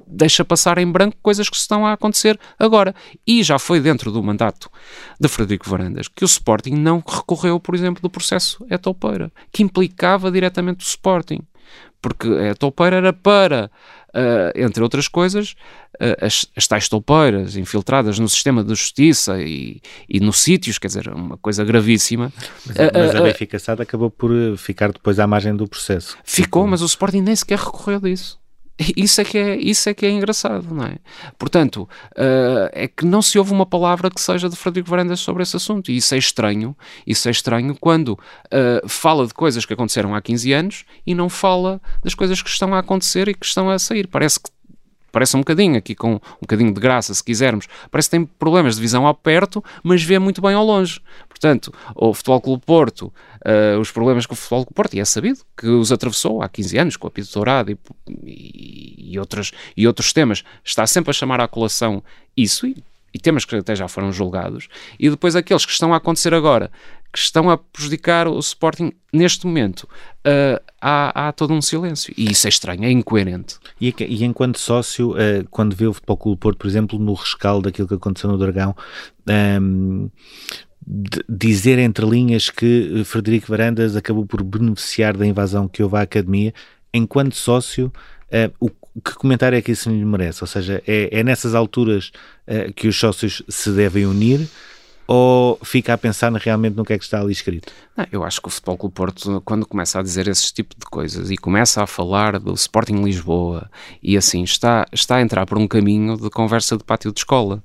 deixa passar em branco coisas que estão a acontecer agora. E já foi dentro do mandato de Frederico Varandas que o Sporting não recorreu, por exemplo, do processo Etopeira, que implicava diretamente o Sporting. Porque a Etopeira era para, uh, entre outras coisas, uh, as, as tais toupeiras infiltradas no sistema de justiça e, e nos sítios, quer dizer, uma coisa gravíssima. Mas, uh, mas a Benfica acabou por ficar depois à margem do processo. Ficou, mas o Sporting nem sequer recorreu disso. Isso é que é, isso é, que é engraçado, não é? Portanto, uh, é que não se ouve uma palavra que seja de Frederico Varandas sobre esse assunto. E isso é estranho. Isso é estranho quando uh, fala de coisas que aconteceram há 15 anos e não fala das coisas que estão a acontecer e que estão a sair. Parece que parece um bocadinho, aqui com um bocadinho de graça, se quisermos, parece que tem problemas de visão ao perto, mas vê muito bem ao longe. Portanto, o Futebol Clube Porto, uh, os problemas com o Futebol Clube Porto, e é sabido que os atravessou há 15 anos com a Pito Dourado e, e, e, outros, e outros temas, está sempre a chamar à colação isso e, e temas que até já foram julgados, e depois aqueles que estão a acontecer agora, que estão a prejudicar o Sporting neste momento, uh, há, há, todo um silêncio. E isso é estranho, é incoerente. E, e enquanto sócio, uh, quando vê o Futebol Clube Porto, por exemplo, no rescaldo daquilo que aconteceu no Dragão, um, dizer entre linhas que Frederico Varandas acabou por beneficiar da invasão que houve à academia, enquanto sócio, uh, o que comentário é que isso lhe merece? Ou seja, é, é nessas alturas uh, que os sócios se devem unir ou fica a pensar realmente no que é que está ali escrito? Não, eu acho que o Futebol Clube Porto, quando começa a dizer esse tipo de coisas e começa a falar do Sporting Lisboa e assim, está, está a entrar por um caminho de conversa de pátio de escola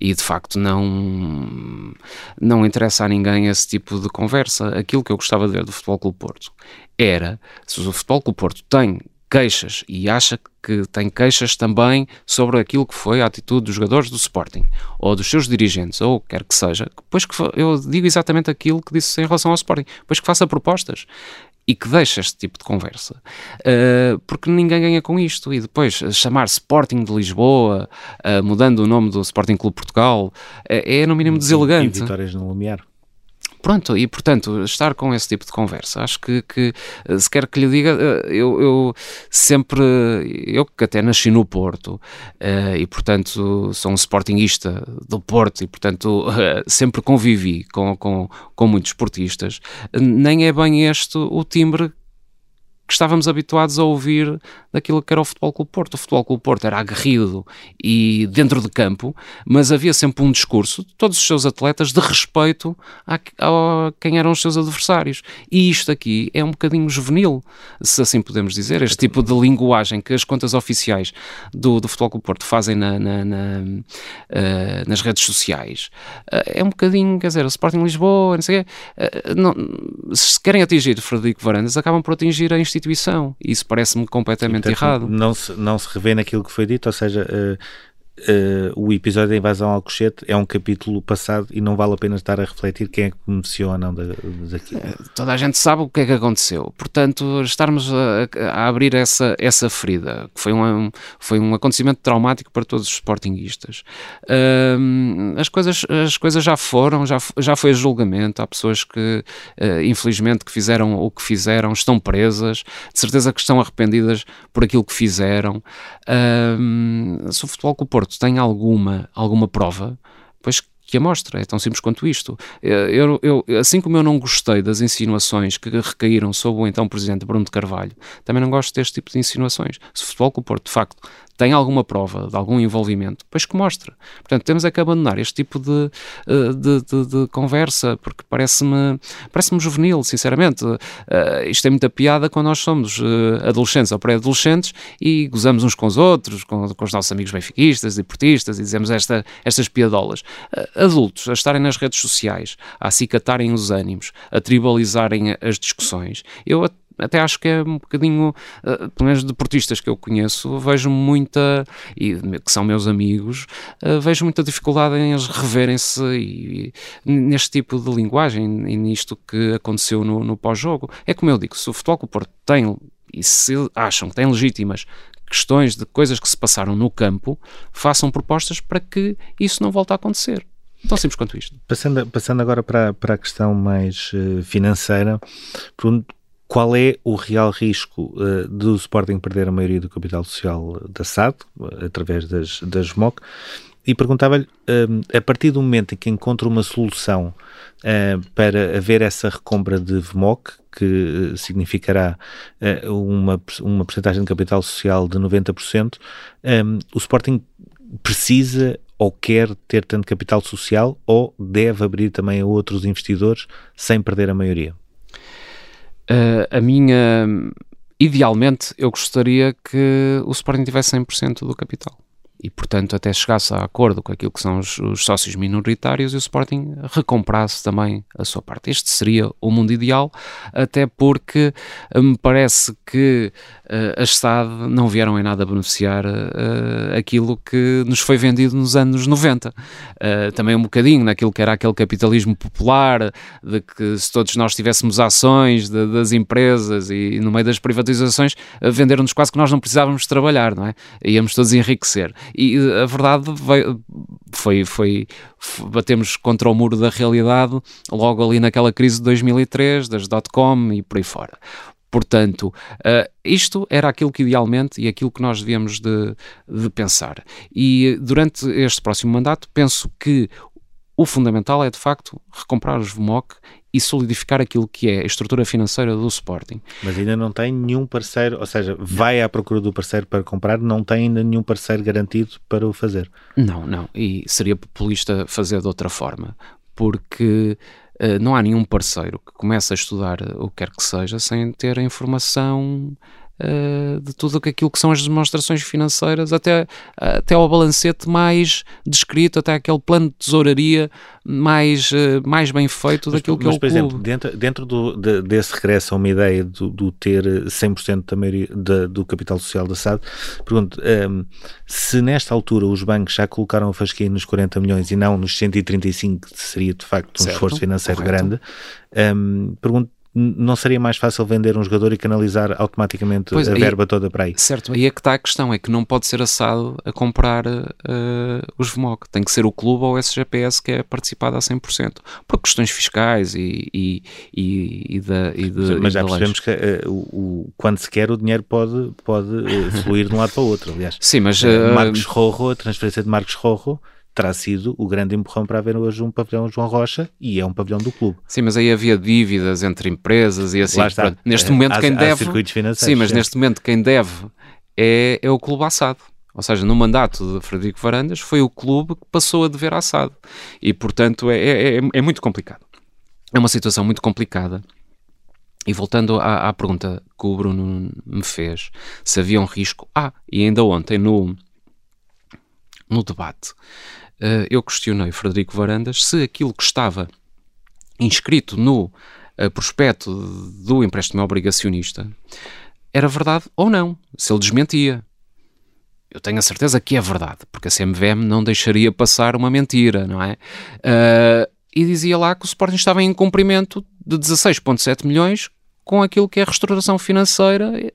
e de facto não, não interessa a ninguém esse tipo de conversa. Aquilo que eu gostava de ver do Futebol Clube Porto era, se o Futebol Clube Porto tem queixas e acha que tem queixas também sobre aquilo que foi a atitude dos jogadores do Sporting ou dos seus dirigentes, ou quer que seja, depois que eu digo exatamente aquilo que disse em relação ao Sporting, depois que faça propostas e que deixe este tipo de conversa, uh, porque ninguém ganha com isto. E depois chamar Sporting de Lisboa, uh, mudando o nome do Sporting Clube Portugal, uh, é no mínimo deselegante. E vitórias no Lumiar. Pronto, e portanto, estar com esse tipo de conversa, acho que, que eh, se quer que lhe diga, eh, eu, eu sempre, eu que até nasci no Porto uh, e portanto sou um sportingista do Porto e portanto [LAUGHS] sempre convivi com, com, com muitos esportistas, nem é bem este o timbre que estávamos habituados a ouvir daquilo que era o Futebol Clube Porto. O Futebol Clube Porto era aguerrido e dentro de campo, mas havia sempre um discurso de todos os seus atletas de respeito a, a, quem eram os seus adversários. E isto aqui é um bocadinho juvenil, se assim podemos dizer, este tipo de linguagem que as contas oficiais do, do Futebol Clube Porto fazem na, na, na, uh, nas redes sociais. Uh, é um bocadinho, quer dizer, o Sporting Lisboa, não sei o quê, uh, não, se querem atingir Frederico Varandas, acabam por atingir a instituição instituição. Isso parece-me completamente Portanto, errado. Não se, não se revê naquilo que foi dito, ou seja, uh, o episódio da invasão ao Cochete é um capítulo passado e não vale a pena estar a refletir quem é que beneficiou ou não daquilo. Eh, toda a gente sabe o que é que aconteceu. Portanto, estarmos a, a abrir essa, essa ferida, que foi um, foi um acontecimento traumático para todos os sportinguistas. Uh, as, coisas, as coisas já foram, já, já foi julgamento. Há pessoas que, uh, infelizmente, que fizeram o que fizeram, estão presas, de certeza que estão arrependidas por aquilo que fizeram. Uh, se o Futebol com o Porto tem alguma, alguma prova, pois que a mostra, é tão simples quanto isto. Eu, eu, assim como eu não gostei das insinuações que recaíram sobre o então Presidente Bruno de Carvalho, também não gosto deste tipo de insinuações. Se o Futebol com o Porto, de facto, tem alguma prova de algum envolvimento, pois que mostre. Portanto, temos é que abandonar este tipo de, eh, de, de, de conversa, porque parece-me parece juvenil, sinceramente. Uh, isto é muita piada quando nós somos uh, adolescentes ou pré-adolescentes e gozamos uns com os outros, com, com os nossos amigos benfiquistas e portistas e dizemos esta, estas piadolas. Uh, adultos a estarem nas redes sociais, a acicatarem os ânimos, a tribalizarem as discussões. Eu até acho que é um bocadinho, uh, pelo menos deportistas que eu conheço, vejo muita, e que são meus amigos, uh, vejo muita dificuldade em eles reverem-se e, neste tipo de linguagem e nisto que aconteceu no, no pós-jogo. É como eu digo, se o Futebol que o Porto tem, e se acham que têm legítimas questões de coisas que se passaram no campo, façam propostas para que isso não volte a acontecer. Tão simples quanto isto. Passando, passando agora para, para a questão mais uh, financeira, qual é o real risco uh, do Sporting perder a maioria do capital social da SAD, uh, através das, das MOC, e perguntava-lhe, uh, a partir do momento em que encontra uma solução para haver essa recompra de VMOC, que significará uma, uma porcentagem de capital social de 90%, um, o Sporting precisa ou quer ter tanto capital social ou deve abrir também a outros investidores sem perder a maioria? Uh, a minha. Idealmente, eu gostaria que o Sporting tivesse 100% do capital. E, portanto, até chegasse a acordo com aquilo que são os, os, sócios minoritários e o Sporting recomprasse também a sua parte. Este seria o mundo ideal, até porque eh, me parece que uh, as SAD não vieram em nada beneficiar uh, aquilo que nos foi vendido nos anos 90. Uh, também um bocadinho naquilo que era aquele capitalismo popular, de que se todos nós tivéssemos ações de, das empresas e, e no meio das privatizações, venderam-nos quase que nós não precisávamos trabalhar, não é? Íamos todos enriquecer. E a verdade foi, foi, batemos contra o muro da realidade logo ali naquela crise de 2003, das dot-com e por aí fora. Portanto, uh, isto era aquilo que idealmente e aquilo que nós devíamos de, de, pensar. E durante este próximo mandato, penso que o fundamental é de facto recomprar os VMOC e solidificar aquilo que é a estrutura financeira do Sporting. Mas ainda não tem nenhum parceiro, ou seja, vai à procura do parceiro para comprar, não tem ainda nenhum parceiro garantido para o fazer. Não, não, e seria populista fazer de outra forma, porque uh, não há nenhum parceiro que comece a estudar o que quer que seja sem ter a informação uh, de tudo aquilo que são as demonstrações financeiras, até, até ao balancete mais descrito, até aquele plano de tesouraria mais, uh, mais bem feito mas, daquilo que mas, é o por clube. exemplo, dentro, dentro do, de, desse regresso a uma ideia do, do ter 100% da maioria, do capital social da SAD, pergunto, um, ehm, se nesta altura os bancos já colocaram a fasquia nos 40 milhões e não nos 135, que seria de facto um certo, esforço financeiro correto. grande, um, ehm, pergunto não seria mais fácil vender um jogador e canalizar automaticamente pois, a aí, verba toda para aí? Certo, aí é que está a questão, é que não pode ser assado a comprar uh, os VMOC, tem que ser o clube ou o SGPS que é participado a 100%, por questões fiscais e, e, e, e da e de, Mas já percebemos que uh, o, quando se quer o dinheiro pode, pode uh, [LAUGHS] fluir de um lado para o outro, aliás. Sim, mas... Marcos Rojo, a transferência de Marcos Rojo terá sido o grande empurrão para haver hoje um pavilhão João Rocha e é um pavilhão do clube. Sim, mas aí havia dívidas entre empresas e assim. Está. Neste é, momento há, quem há deve. Sim, mas neste momento quem deve é, é o clube assado. Ou seja, no mandato de Frederico Varandas foi o clube que passou a dever assado. E portanto é, é, é, é muito complicado. É uma situação muito complicada. E voltando à, à, pergunta que o Bruno me fez, se havia um risco. Ah, e ainda ontem no, no debate uh, eu questionei Frederico Varandas se aquilo que estava inscrito no uh, prospecto do empréstimo obrigacionista era verdade ou não, se ele desmentia. Eu tenho a certeza que é verdade, porque a CMVM não deixaria passar uma mentira, não é? Uh, e dizia lá que o Sporting estava em cumprimento de 16,7 milhões com aquilo que é a restauração financeira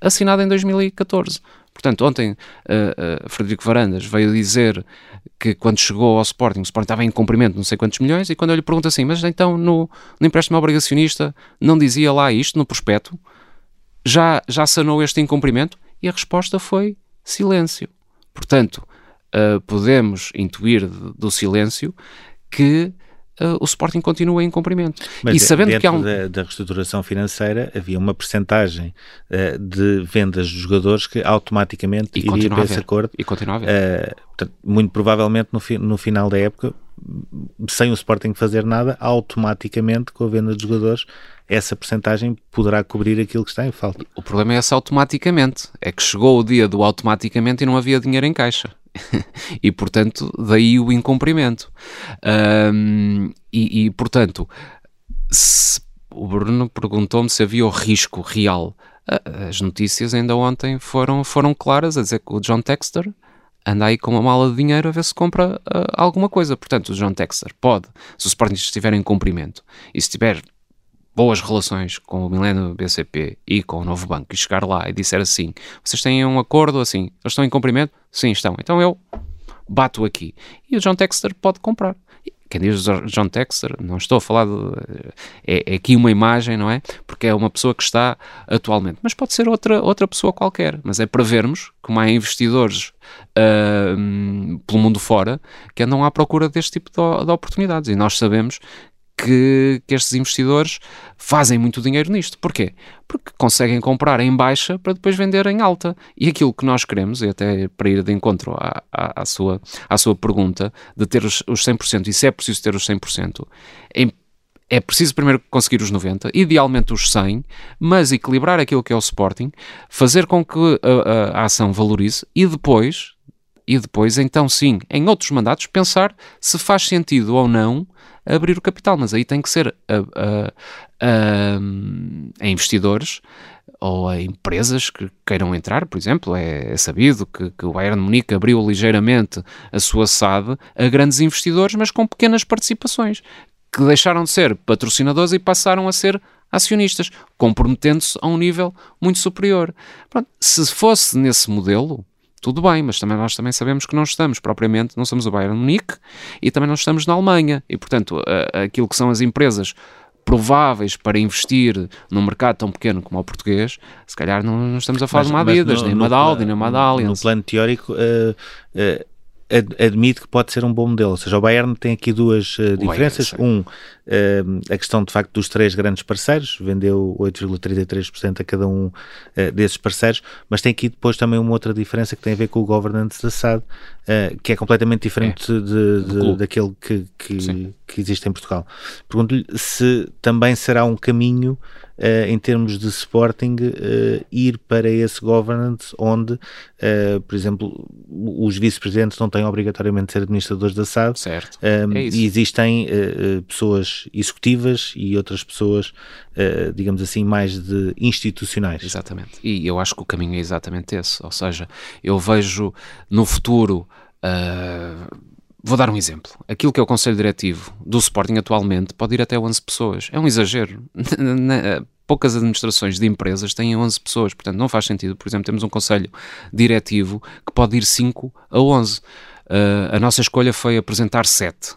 assinada em 2014. Portanto, ontem uh, uh, Frederico Varandas veio dizer que quando chegou ao Sporting, o Sporting estava em cumprimento não sei quantos milhões, e quando eu lhe pergunto assim, mas então no, no empréstimo obrigacionista não dizia lá isto no prospecto? Já, já sanou este incumprimento? E a resposta foi silêncio. Portanto, uh, podemos intuir do silêncio que uh, o Sporting continua em cumprimento. Mas e sabendo que há um... da, da reestruturação financeira havia uma percentagem uh, de vendas de jogadores que automaticamente e iria para esse acordo. E continua a haver. Uh, portanto, muito provavelmente no, fi, no final da época, sem o Sporting fazer nada, automaticamente com a venda de jogadores essa percentagem poderá cobrir aquilo que está em falta. O problema é esse automaticamente. É que chegou o dia do automaticamente e não havia dinheiro em caixa. [LAUGHS] e, portanto, daí o incumprimento. Um, e, e, portanto, se, o Bruno perguntou-me se havia o risco real. As notícias ainda ontem foram, foram claras a dizer que o John Texter anda aí com uma mala de dinheiro a ver se compra uh, alguma coisa. Portanto, o John Texter pode, se o Sporting estiver em cumprimento e se tiver boas relações com o Milênio BCP e com o Novo Banco e chegar lá e disser assim: vocês têm um acordo assim, eles estão em cumprimento? Sim, estão. Então eu bato aqui. E o John Texter pode comprar. Quem diz John Texter, não estou a falar de. É, é, aqui uma imagem, não é? Porque é uma pessoa que está atualmente. Mas pode ser outra, outra pessoa qualquer. Mas é para vermos como há investidores uh, pelo mundo fora que andam à procura deste tipo de, de oportunidades. E nós sabemos que, que, estes investidores fazem muito dinheiro nisto. Porquê? Porque conseguem comprar em baixa para depois vender em alta. E aquilo que nós queremos, e até para ir de encontro à, à, à sua, à sua pergunta, de ter os, os 100%, e se é preciso ter os 100%, é, é preciso primeiro conseguir os 90, idealmente os 100, mas equilibrar aquilo que é o Sporting, fazer com que a, a, a ação valorize e depois e depois, então sim, em outros mandatos, pensar se faz sentido ou não abrir o capital. Mas aí tem que ser a, a, a, a investidores ou a empresas que queiram entrar, por exemplo, é, é sabido que, que, o Bayern de Munique abriu ligeiramente a sua SAD a grandes investidores, mas com pequenas participações, que deixaram de ser patrocinadores e passaram a ser acionistas, comprometendo-se a um nível muito superior. Pronto, se fosse nesse modelo, tudo bem, mas também nós também sabemos que não estamos propriamente, não somos o Bayern Munique e também não estamos na Alemanha. E, portanto, aquilo que são as empresas prováveis para investir num mercado tão pequeno como o português, se calhar não, não estamos a falar mas, de uma Adidas, nem uma Daldi, nem uma Allianz. No plano teórico, uh, uh, admite que pode ser um bom modelo. Ou seja, o Bayern tem aqui duas uh, diferenças. um, uh, a questão de facto dos três grandes parceiros, vendeu 8,33% a cada um uh, desses parceiros, mas tem aqui depois também uma outra diferença que tem a ver com o governance da SAD, que é completamente diferente é. de, de, daquele que, que, que, existe em Portugal. Pergunto-lhe se também será um caminho uh, em termos de Sporting, ir para esse governance onde, por exemplo, os vice-presidentes não têm obrigatoriamente de ser administradores da SAD. Certo. É e existem pessoas executivas e outras pessoas, digamos assim, mais de institucionais. Exatamente. E eu acho que o caminho é exatamente esse. Ou seja, eu vejo no futuro. Uh, Vou dar um exemplo. Aquilo que é o Conselho Diretivo do Sporting atualmente pode ir até 11 pessoas. É um exagero. [LAUGHS] Poucas administrações de empresas têm 11 pessoas, portanto não faz sentido. Por exemplo, temos um Conselho Diretivo que pode ir 5 a 11. Uh, a nossa escolha foi apresentar 7.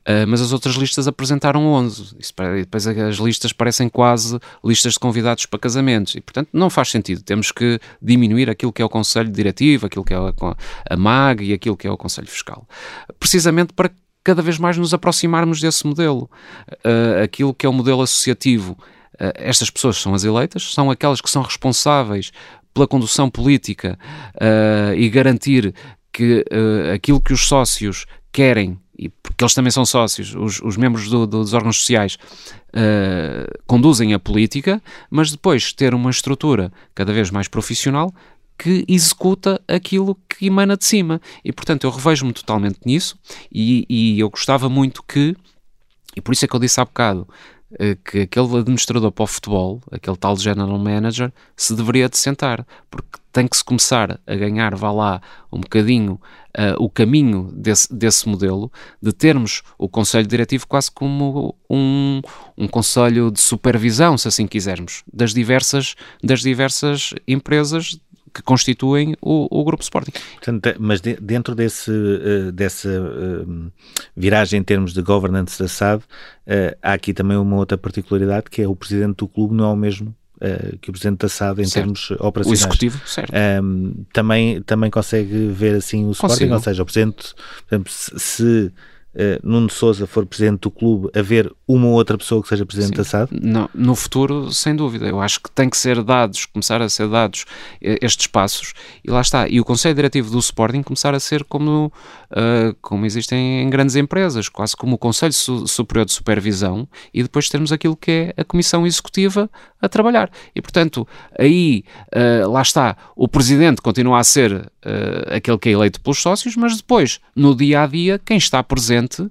Uh, mas as outras listas apresentaram 11. Isso, depois as listas parecem quase listas de convidados para casamentos e, portanto, não faz sentido. Temos que diminuir aquilo que é o Conselho Diretivo, aquilo que é a MAG e aquilo que é o Conselho Fiscal. Precisamente para cada vez mais nos aproximarmos desse modelo. Uh, aquilo que é o modelo associativo. Uh, estas pessoas são as eleitas, são aquelas que são responsáveis pela condução política e garantir que aquilo que os sócios querem e porque eles também são sócios, os, os membros do, do, dos órgãos sociais uh, conduzem a política, mas depois ter uma estrutura cada vez mais profissional que executa aquilo que emana de cima. E portanto eu revejo-me totalmente nisso e, e eu gostava muito que, e por isso é que eu disse há bocado, que aquele administrador para o futebol, aquele tal general manager, se deveria de sentar, porque tem que se começar a ganhar, vá lá, um bocadinho uh, o caminho desse, desse modelo, de termos o Conselho Diretivo quase como um, um Conselho de supervisão, se assim quisermos, das diversas, das diversas empresas que constituem o, o Grupo Sporting. Portanto, mas de, dentro desse, uh, dessa uh, viragem em termos de governance da SAD, uh, há aqui também uma outra particularidade, que é o presidente do clube não é o mesmo que o Presidente da SAD em certo. termos operacionais. O Executivo, certo. Um, também, também consegue ver assim o Sporting, Consigo. ou seja, o Presidente, por exemplo, se, se uh, Nuno Souza for Presidente do clube, haver uma ou outra pessoa que seja Presidente Sim. da SAD? No, no, futuro, sem dúvida. Eu acho que tem que ser dados, começar a ser dados eh, estes passos e lá está. E o Conselho Diretivo do Sporting começar a ser como, uh, como existem em grandes empresas, quase como o Conselho Superior de Supervisão e depois termos aquilo que é a Comissão Executiva a trabalhar. E, portanto, aí, uh, lá está, o Presidente continua a ser uh, aquele que é eleito pelos sócios, mas depois, no dia a dia, quem está presente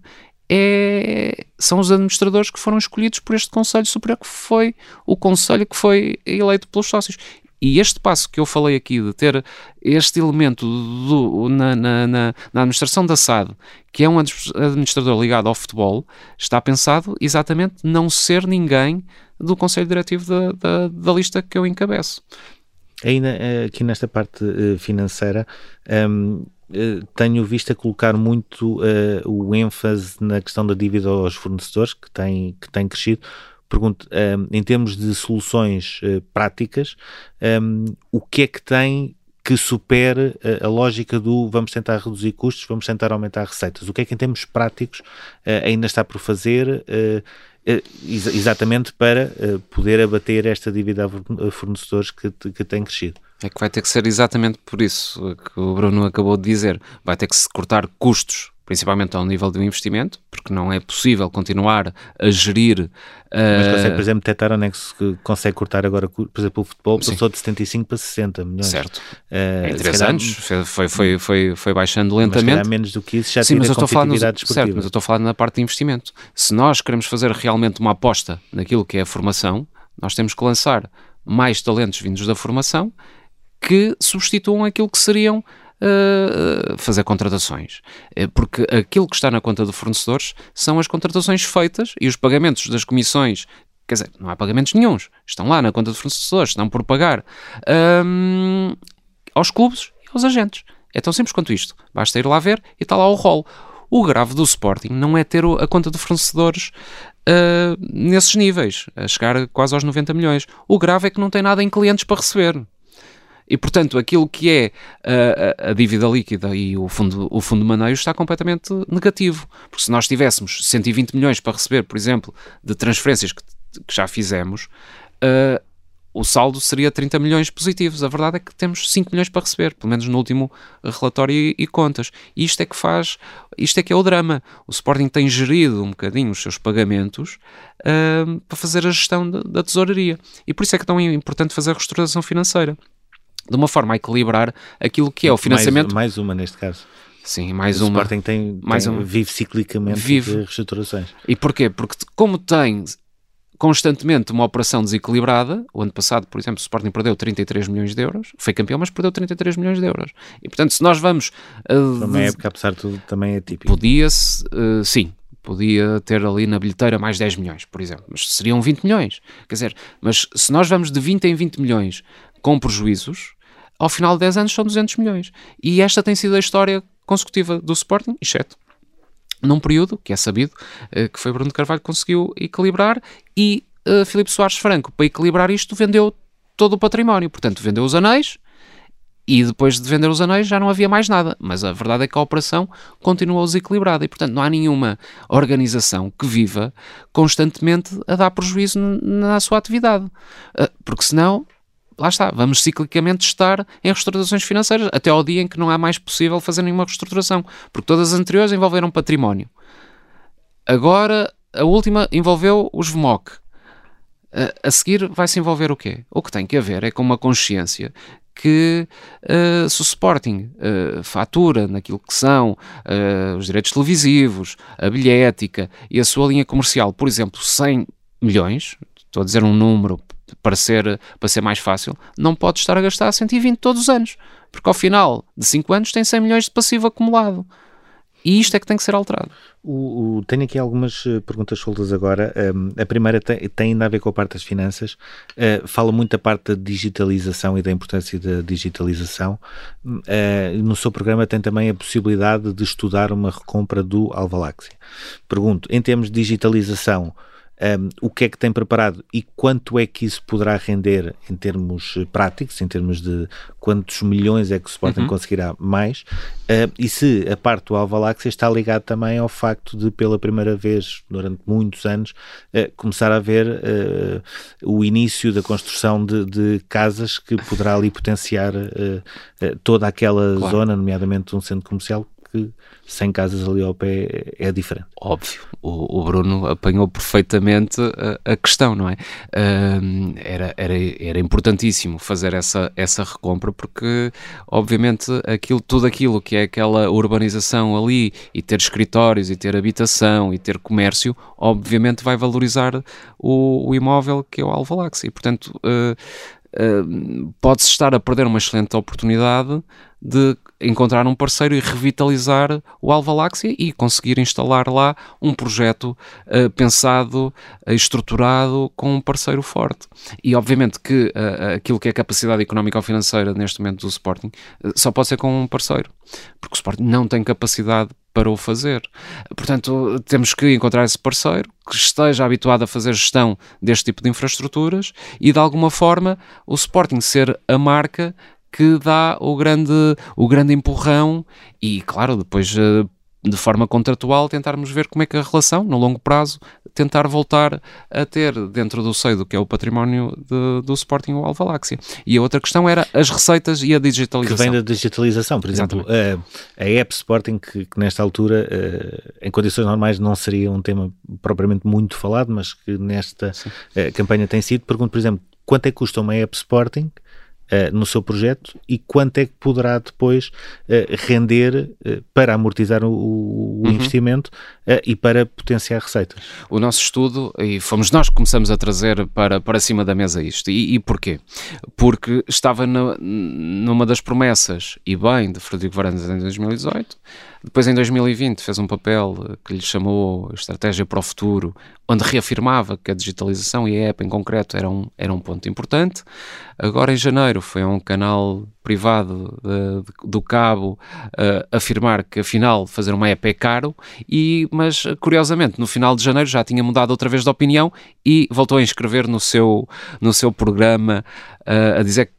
é, são os administradores que foram escolhidos por este Conselho Superior, que foi o Conselho que foi eleito pelos sócios. E este passo que eu falei aqui de ter este elemento do, na, na, na, na, administração da SAD, que é um administrador ligado ao futebol, está pensado exatamente não ser ninguém do Conselho Diretivo da, da, da lista que eu encabeço. Ainda eh, aqui nesta parte eh, financeira, um, eh, tenho visto a colocar muito uh, o ênfase na questão da dívida aos fornecedores, que tem, que tem crescido. Pergunto, um, em termos de soluções uh, práticas, um, o que é que tem que supere a, a, lógica do vamos tentar reduzir custos, vamos tentar aumentar receitas? O que é que em termos práticos uh, ainda está por fazer? exatamente para poder abater esta dívida a fornecedores que, que tem crescido. É que vai ter que ser exatamente por isso que o Bruno acabou de dizer. Vai ter que se cortar custos principalmente ao nível do investimento, porque não é possível continuar a gerir. Mas consegue, por exemplo, detectar onde é que se consegue cortar agora, por exemplo, o futebol passou de 75 para 60 milhões. Certo. Uh, em 3 anos foi, foi, foi, foi baixando lentamente. Mas menos do que isso já Sim, mas eu estou falando, certo, mas eu estou falando na parte de investimento. Se nós queremos fazer realmente uma aposta naquilo que é a formação, nós temos que lançar mais talentos vindos da formação que substituam aquilo que seriam uh, fazer contratações. Eh, porque aquilo que está na conta de fornecedores são as contratações feitas e os pagamentos das comissões. Quer dizer, não há pagamentos nenhums. Estão lá na conta de fornecedores, estão por pagar um, aos clubes e aos agentes. É tão simples quanto isto. Basta ir lá ver e está lá o rol. O grave do Sporting não é ter a conta de fornecedores uh, nesses níveis, a chegar quase aos 90 milhões. O grave é que não tem nada em clientes para receber. E, portanto, aquilo que é a, a, a, dívida líquida e o fundo, o fundo de maneio está completamente negativo. Porque se nós tivéssemos 120 milhões para receber, por exemplo, de transferências que, que já fizemos, uh, o saldo seria 30 milhões positivos. A verdade é que temos 5 milhões para receber, pelo menos no último relatório e, e, contas. E isto é que faz, isto é que é o drama. O Sporting tem gerido um bocadinho os seus pagamentos uh, para fazer a gestão da, da tesouraria. E por isso é que é tão importante fazer a reestruturação financeira de uma forma a equilibrar aquilo que é o financiamento. Mais, mais uma neste caso. Sim, mais o uma. O Sporting tem, mais tem, uma. vive ciclicamente vive. de reestruturações. E porquê? Porque como tem constantemente uma operação desequilibrada, o ano passado, por exemplo, o Sporting perdeu 33 milhões de euros, foi campeão, mas perdeu 33 milhões de euros. E portanto, se nós vamos. Uh, uma época, apesar de tudo, também é típico. Podia-se, uh, sim, podia ter ali na bilheteira mais 10 milhões, por exemplo, mas seriam 20 milhões. Quer dizer, mas se nós vamos de 20 em 20 milhões com prejuízos, ao final de 10 anos são 200 milhões. E esta tem sido a história consecutiva do Sporting, exceto num período, que é sabido, eh, que foi Bruno Carvalho que conseguiu equilibrar e uh, Filipe Soares Franco, para equilibrar isto, vendeu todo o património. Portanto, vendeu os anéis e depois de vender os anéis já não havia mais nada. Mas a verdade é que a operação continuou desequilibrada e, portanto, não há nenhuma organização que viva constantemente a dar prejuízo na sua atividade. Uh, porque senão lá está, vamos ciclicamente estar em reestruturações financeiras até ao dia em que não é mais possível fazer nenhuma reestruturação, porque todas as anteriores envolveram património. Agora, a última envolveu os VMOC. A, a seguir vai-se envolver o quê? O que tem que haver é com uma consciência que uh, se o Sporting uh, fatura naquilo que são uh, os direitos televisivos, a bilhética e a sua linha comercial, por exemplo, 100 milhões, estou a dizer um número para ser, para ser mais fácil, não pode estar a gastar 120 todos os anos, porque ao final de 5 anos tem 100 milhões de passivo acumulado. E isto é que tem que ser alterado. O, o, tenho aqui algumas uh, perguntas soltas agora. Um, a primeira tem, tem ainda a ver com a parte das finanças. Uh, fala muito da parte da digitalização e da importância da digitalização. Uh, no seu programa tem também a possibilidade de estudar uma recompra do Alvaláxia. Pergunto, em termos de digitalização, um, o que é que tem preparado e quanto é que isso poderá render em termos eh, práticos, em termos de quantos milhões é que o Sporting uhum. conseguirá mais, uh, e se a parte do Alvaláxia está ligado também ao facto de, pela primeira vez, durante muitos anos, uh, começar a ver uh, o início da construção de, de, casas que poderá ali potenciar toda aquela claro. zona, nomeadamente um centro comercial, que sem casas ali ao pé é diferente. Óbvio, o, o Bruno apanhou perfeitamente a, a questão, não é? Era, era, era importantíssimo fazer essa, essa recompra porque, obviamente, aquilo, tudo aquilo que é aquela urbanização ali e ter escritórios e ter habitação e ter comércio, obviamente vai valorizar o, o imóvel que é o Alvalax e, portanto, uh, pode-se estar a perder uma excelente oportunidade de encontrar um parceiro e revitalizar o Alvaláxia e conseguir instalar lá um projeto uh, pensado uh, estruturado com um parceiro forte. E obviamente que uh, aquilo que é capacidade económica ou financeira neste momento do Sporting só pode ser com um parceiro, porque o Sporting não tem capacidade para o fazer. Portanto, temos que encontrar esse parceiro que esteja habituado a fazer gestão deste tipo de infraestruturas e, de alguma forma, o Sporting ser a marca que dá o grande, o grande empurrão e, claro, depois uh, de forma contratual, tentarmos ver como é que a relação, no longo prazo, tentar voltar a ter dentro do seio do que é o património de, do Sporting o Alvaláxia. E a outra questão era as receitas e a digitalização. Que vem da digitalização, por exemplo, a, a, app Sporting, que, que nesta altura, uh, em condições normais, não seria um tema propriamente muito falado, mas que nesta uh, campanha tem sido. Pergunto, por exemplo, quanto é que custa uma app Sporting uh, no seu projeto e quanto é que poderá depois uh, render uh, para amortizar o, o uhum. investimento e para potenciar receitas. O nosso estudo, e fomos nós que começamos a trazer para, para cima da mesa isto. E, e porquê? Porque estava numa das promessas, e bem, de Frederico Varandas em 2018, depois, em 2020, fez um papel que lhe chamou Estratégia para o Futuro, onde reafirmava que a digitalização e a app em concreto era um, era um ponto importante. Agora, em janeiro, foi um canal privado de, do Cabo uh, afirmar que, afinal, fazer uma app é caro, e, mas, curiosamente, no final de janeiro já tinha mudado outra vez de opinião e voltou a inscrever no seu, no seu programa uh, a dizer que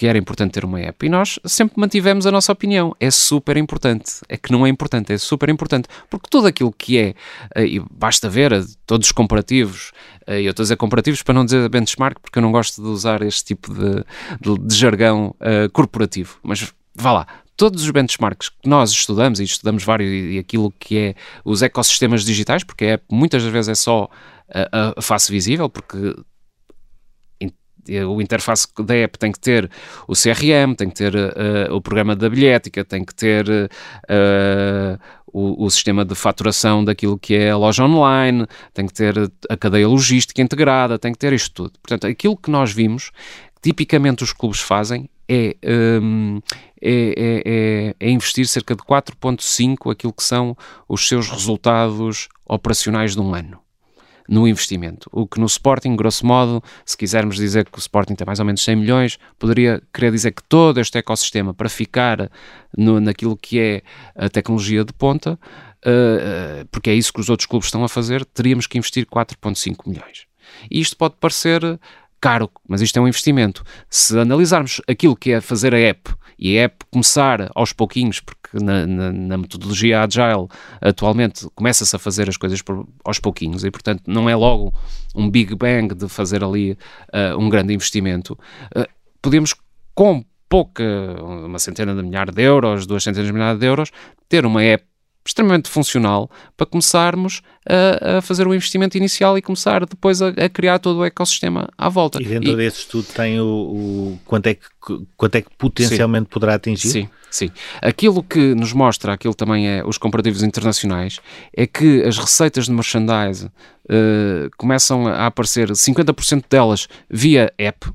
que era importante ter uma app. E nós sempre mantivemos a nossa opinião. É super importante. É que não é importante, é super importante. Porque tudo aquilo que é, eh, e basta ver eh, todos os comparativos, eh, eu estou a dizer comparativos para não dizer benchmark, porque eu não gosto de usar este tipo de, de, de jargão uh, corporativo. Mas vá lá, todos os benchmarks que nós estudamos, e estudamos vários, e aquilo que é os ecossistemas digitais, porque a app muitas das vezes é só a, a face visível, porque o interface da app tem que ter o CRM, tem que ter uh, o programa da bilhética, tem que ter uh, o, o, sistema de faturação daquilo que é a loja online, tem que ter a cadeia logística integrada, tem que ter isto tudo. Portanto, aquilo que nós vimos, tipicamente os clubes fazem, é, um, é, é, é, é investir cerca de 4,5 aquilo que são os seus resultados operacionais de um ano no investimento. O que no Sporting, grosso modo, se quisermos dizer que o Sporting tem mais ou menos 100 milhões, poderia querer dizer que todo este ecossistema, para ficar no, naquilo que é a tecnologia de ponta, uh, porque é isso que os outros clubes estão a fazer, teríamos que investir 4,5 milhões. E isto pode parecer caro, mas isto é um investimento. Se analisarmos aquilo que é fazer a app e a app começar aos pouquinhos, porque na, na, na metodologia Agile atualmente começa-se a fazer as coisas por, aos pouquinhos e, portanto, não é logo um Big Bang de fazer ali uh, um grande investimento. Uh, podemos, com pouca, uma centena de milhares de euros, duas centenas de milhares de euros, ter uma app extremamente funcional para começarmos a, a, fazer o investimento inicial e começar depois a, a, criar todo o ecossistema à volta. E dentro e, desse estudo tem o, o, quanto, é que, quanto é que potencialmente sim, poderá atingir? Sim, sim. Aquilo que nos mostra, aquilo também é os comparativos internacionais, é que as receitas de merchandise uh, começam a aparecer 50% delas via app,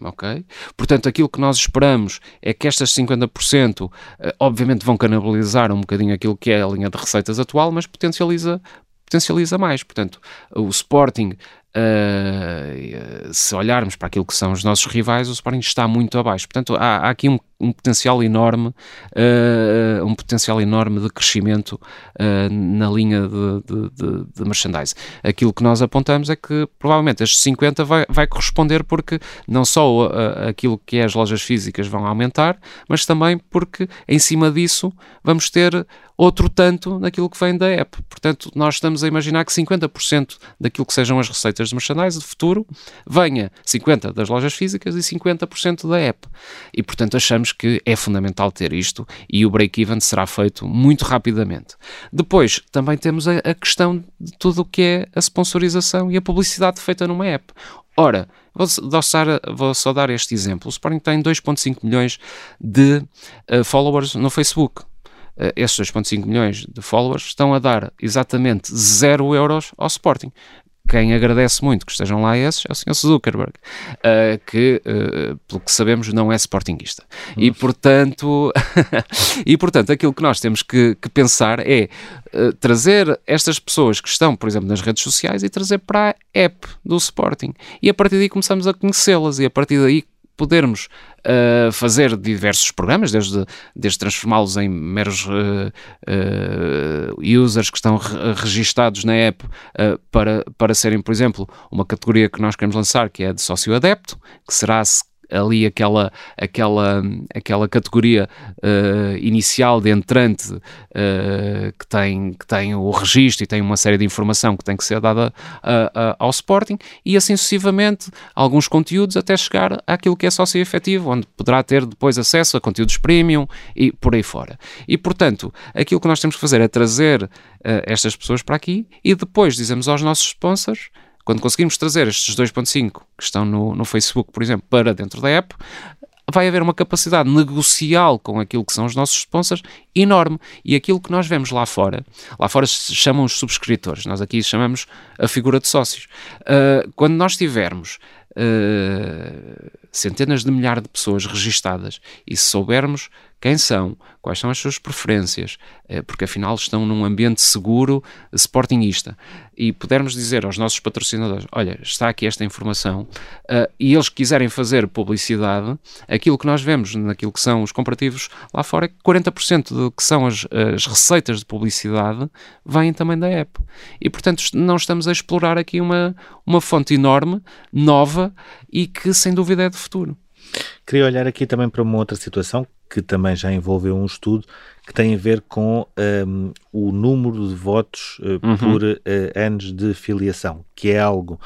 ok? Portanto, aquilo que nós esperamos é que estas 50% eh, obviamente vão canibalizar um bocadinho aquilo que é a linha de receitas atual, mas potencializa potencializa mais. Portanto, o Sporting Uh, se olharmos para aquilo que são os nossos rivais, o Sporting está muito abaixo. Portanto, há, há aqui um, um, potencial enorme, uh, um potencial enorme de crescimento uh, na linha de, de, de, merchandise. Aquilo que nós apontamos é que provavelmente estes 50 vai, vai corresponder porque não só aquilo que é as lojas físicas vão aumentar, mas também porque em cima disso vamos ter outro tanto naquilo que vem da app. Portanto, nós estamos a imaginar que 50% daquilo que sejam as receitas de merchandise de futuro venha 50% das lojas físicas e 50% da app. E, portanto, achamos que é fundamental ter isto e o break-even será feito muito rapidamente. Depois, também temos a, a questão de tudo o que é a sponsorização e a publicidade feita numa app. Ora, vou, só dar este exemplo. O Sporting tem 2,5 milhões de uh, followers no Facebook uh, esses 2,5 milhões de followers estão a dar exatamente 0 euros ao Sporting. Quem agradece muito que estejam lá esses é o Sr. Zuckerberg, uh, que, uh, pelo que sabemos, não é sportinguista. E, portanto, [LAUGHS] e, portanto, aquilo que nós temos que, que pensar é uh, trazer estas pessoas que estão, por exemplo, nas redes sociais e trazer para a app do Sporting. E a partir daí começamos a conhecê-las e a partir daí podermos uh, fazer diversos programas, desde, desde transformá-los em meros uh, uh, users que estão re registados na app para, para serem, por exemplo, uma categoria que nós queremos lançar, que é de sócio adepto, que será ali aquela, aquela, aquela categoria uh, inicial de entrante uh, que, tem, que tem o registro e tem uma série de informação que tem que ser dada uh, ao Sporting e assim sucessivamente alguns conteúdos até chegar àquilo que é sócio efetivo, onde poderá ter depois acesso a conteúdos premium e por aí fora. E portanto, aquilo que nós temos que fazer é trazer estas pessoas para aqui e depois dizemos aos nossos sponsors quando conseguimos trazer estes 2.5 que estão no, no Facebook, por exemplo, para dentro da app, vai haver uma capacidade negocial com aquilo que são os nossos sponsors enorme. E aquilo que nós vemos lá fora, lá fora se chamam os subscritores, nós aqui chamamos a figura de sócios. Uh, quando nós tivermos uh, centenas de milhares de pessoas registadas e se soubermos quem são, quais são as suas preferências, eh, porque afinal estão num ambiente seguro sportingista, e pudermos dizer aos nossos patrocinadores: olha, está aqui esta informação, uh, e eles quiserem fazer publicidade, aquilo que nós vemos naquilo que são os comparativos lá fora é que 40% do que são as, as receitas de publicidade vêm também da app. E portanto não estamos a explorar aqui uma, uma fonte enorme, nova e que sem dúvida é de futuro. Queria olhar aqui também para uma outra situação que também já envolveu um estudo que tem a ver com um, o número de votos uh, uhum. por uh, anos de filiação, que é algo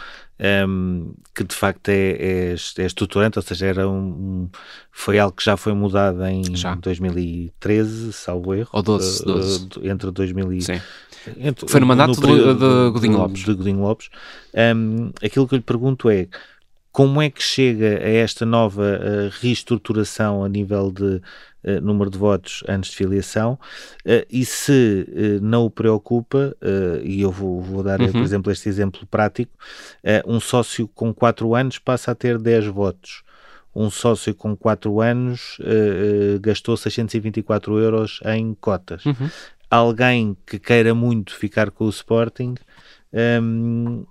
um, que de facto é, é, é, estruturante, ou seja, era um, foi algo que já foi mudado em já. 2013, salvo erro. Ou 12, 12. Uh, entre 2000 e, Sim. Entre, foi no mandato no de, de Godinho Lopes. De Godinho Lopes. Um, aquilo que eu lhe pergunto é como é que chega a esta nova uh, reestruturação a nível de uh, número de votos antes de filiação uh, e se não o preocupa, e eu vou, vou dar, uhum. por exemplo, este exemplo prático, um sócio com 4 anos passa a ter 10 votos. Um sócio com 4 anos gastou 624 euros em cotas. Uhum. Alguém que queira muito ficar com o Sporting um,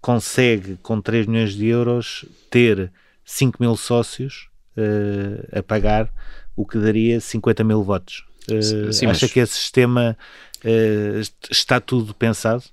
consegue, com 3 milhões de euros, ter 5 mil sócios uh, a pagar, o que daria 50 mil votos. Uh, Sim, acha mas... que esse sistema uh, está tudo pensado?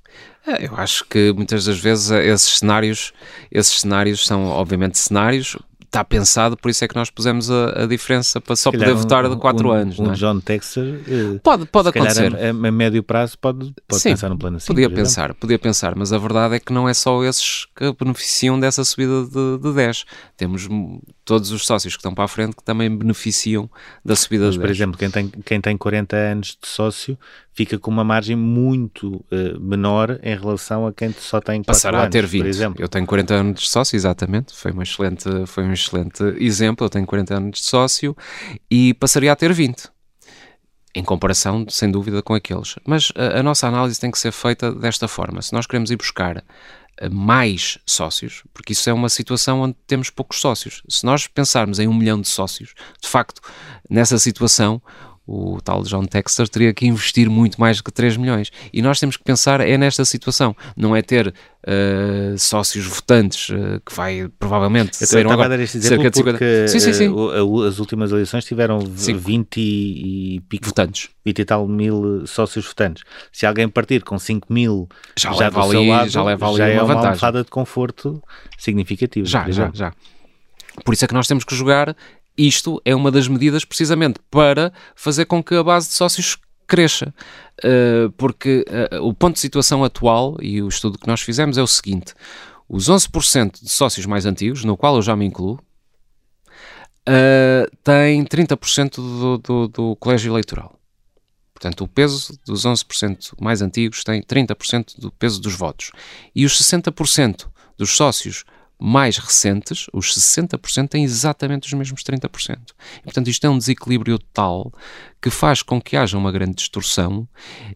É, eu acho que muitas das vezes esses cenários, esses cenários são obviamente cenários, está pensado, por isso é que nós pusemos a, a diferença para só poder um, votar de 4 um, anos. Um é? John Texer eh, pode, pode acontecer. A, a, médio prazo pode, pode Sim, pensar no plano assim. Podia pensar, podia pensar, mas a verdade é que não é só esses que beneficiam dessa subida de, de 10. Temos todos os sócios que estão para a frente que também beneficiam da subida mas, de 10. Por exemplo, quem tem, quem tem 40 anos de sócio fica com uma margem muito uh, menor em relação a quem só tem 4 Passará anos, a ter 20. Por exemplo. Eu tenho 40 anos de sócio, exatamente. Foi, uma excelente, foi um excelente exemplo. Eu tenho 40 anos de sócio e passaria a ter 20 em comparação, sem dúvida, com aqueles. Mas a, a, nossa análise tem que ser feita desta forma. Se nós queremos ir buscar eh, mais sócios, porque isso é uma situação onde temos poucos sócios. Se nós pensarmos em um milhão de sócios, de facto, nessa situação, o tal John Texter teria que investir muito mais do que 3 milhões. E nós temos que pensar é nesta situação, não é ter uh, sócios votantes, uh, que vai provavelmente Eu ser um agora, cerca de 50... Sim, sim, sim. Uh, as últimas eleições tiveram sim. 20 e, pico, votantes. 20 e tal mil sócios votantes. Se alguém partir com 5 mil já, já leva ali, lado, já leva ali já uma é uma de conforto significativa. Já, já, já. Por isso é que nós temos que jogar isto é uma das medidas precisamente para fazer com que a base de sócios cresça. Uh, porque uh, o ponto de situação atual e o estudo que nós fizemos é o seguinte: os 11% de sócios mais antigos, no qual eu já me incluo, uh, têm 30% do, do, do colégio eleitoral. Portanto, o peso dos 11% mais antigos tem 30% do peso dos votos. E os 60% dos sócios mais recentes, os 60% têm exatamente os mesmos 30%. E, portanto, isto é um desequilíbrio tal que faz com que haja uma grande distorção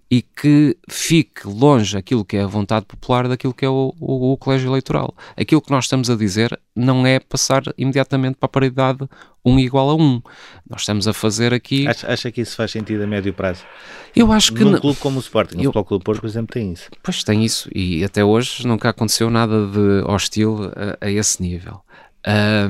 e que fique longe aquilo que é a vontade popular daquilo que é o, o, o colégio eleitoral. Aquilo que nós estamos a dizer não é passar imediatamente para a paridade 1 igual a 1. Nós estamos a fazer aqui... Acha, acha que isso faz sentido a médio prazo? Eu acho que... Num clube como o Sporting, eu... o Futebol Clube Porto, por exemplo, tem isso. Pois tem isso, e até hoje nunca aconteceu nada de hostil a, a esse nível.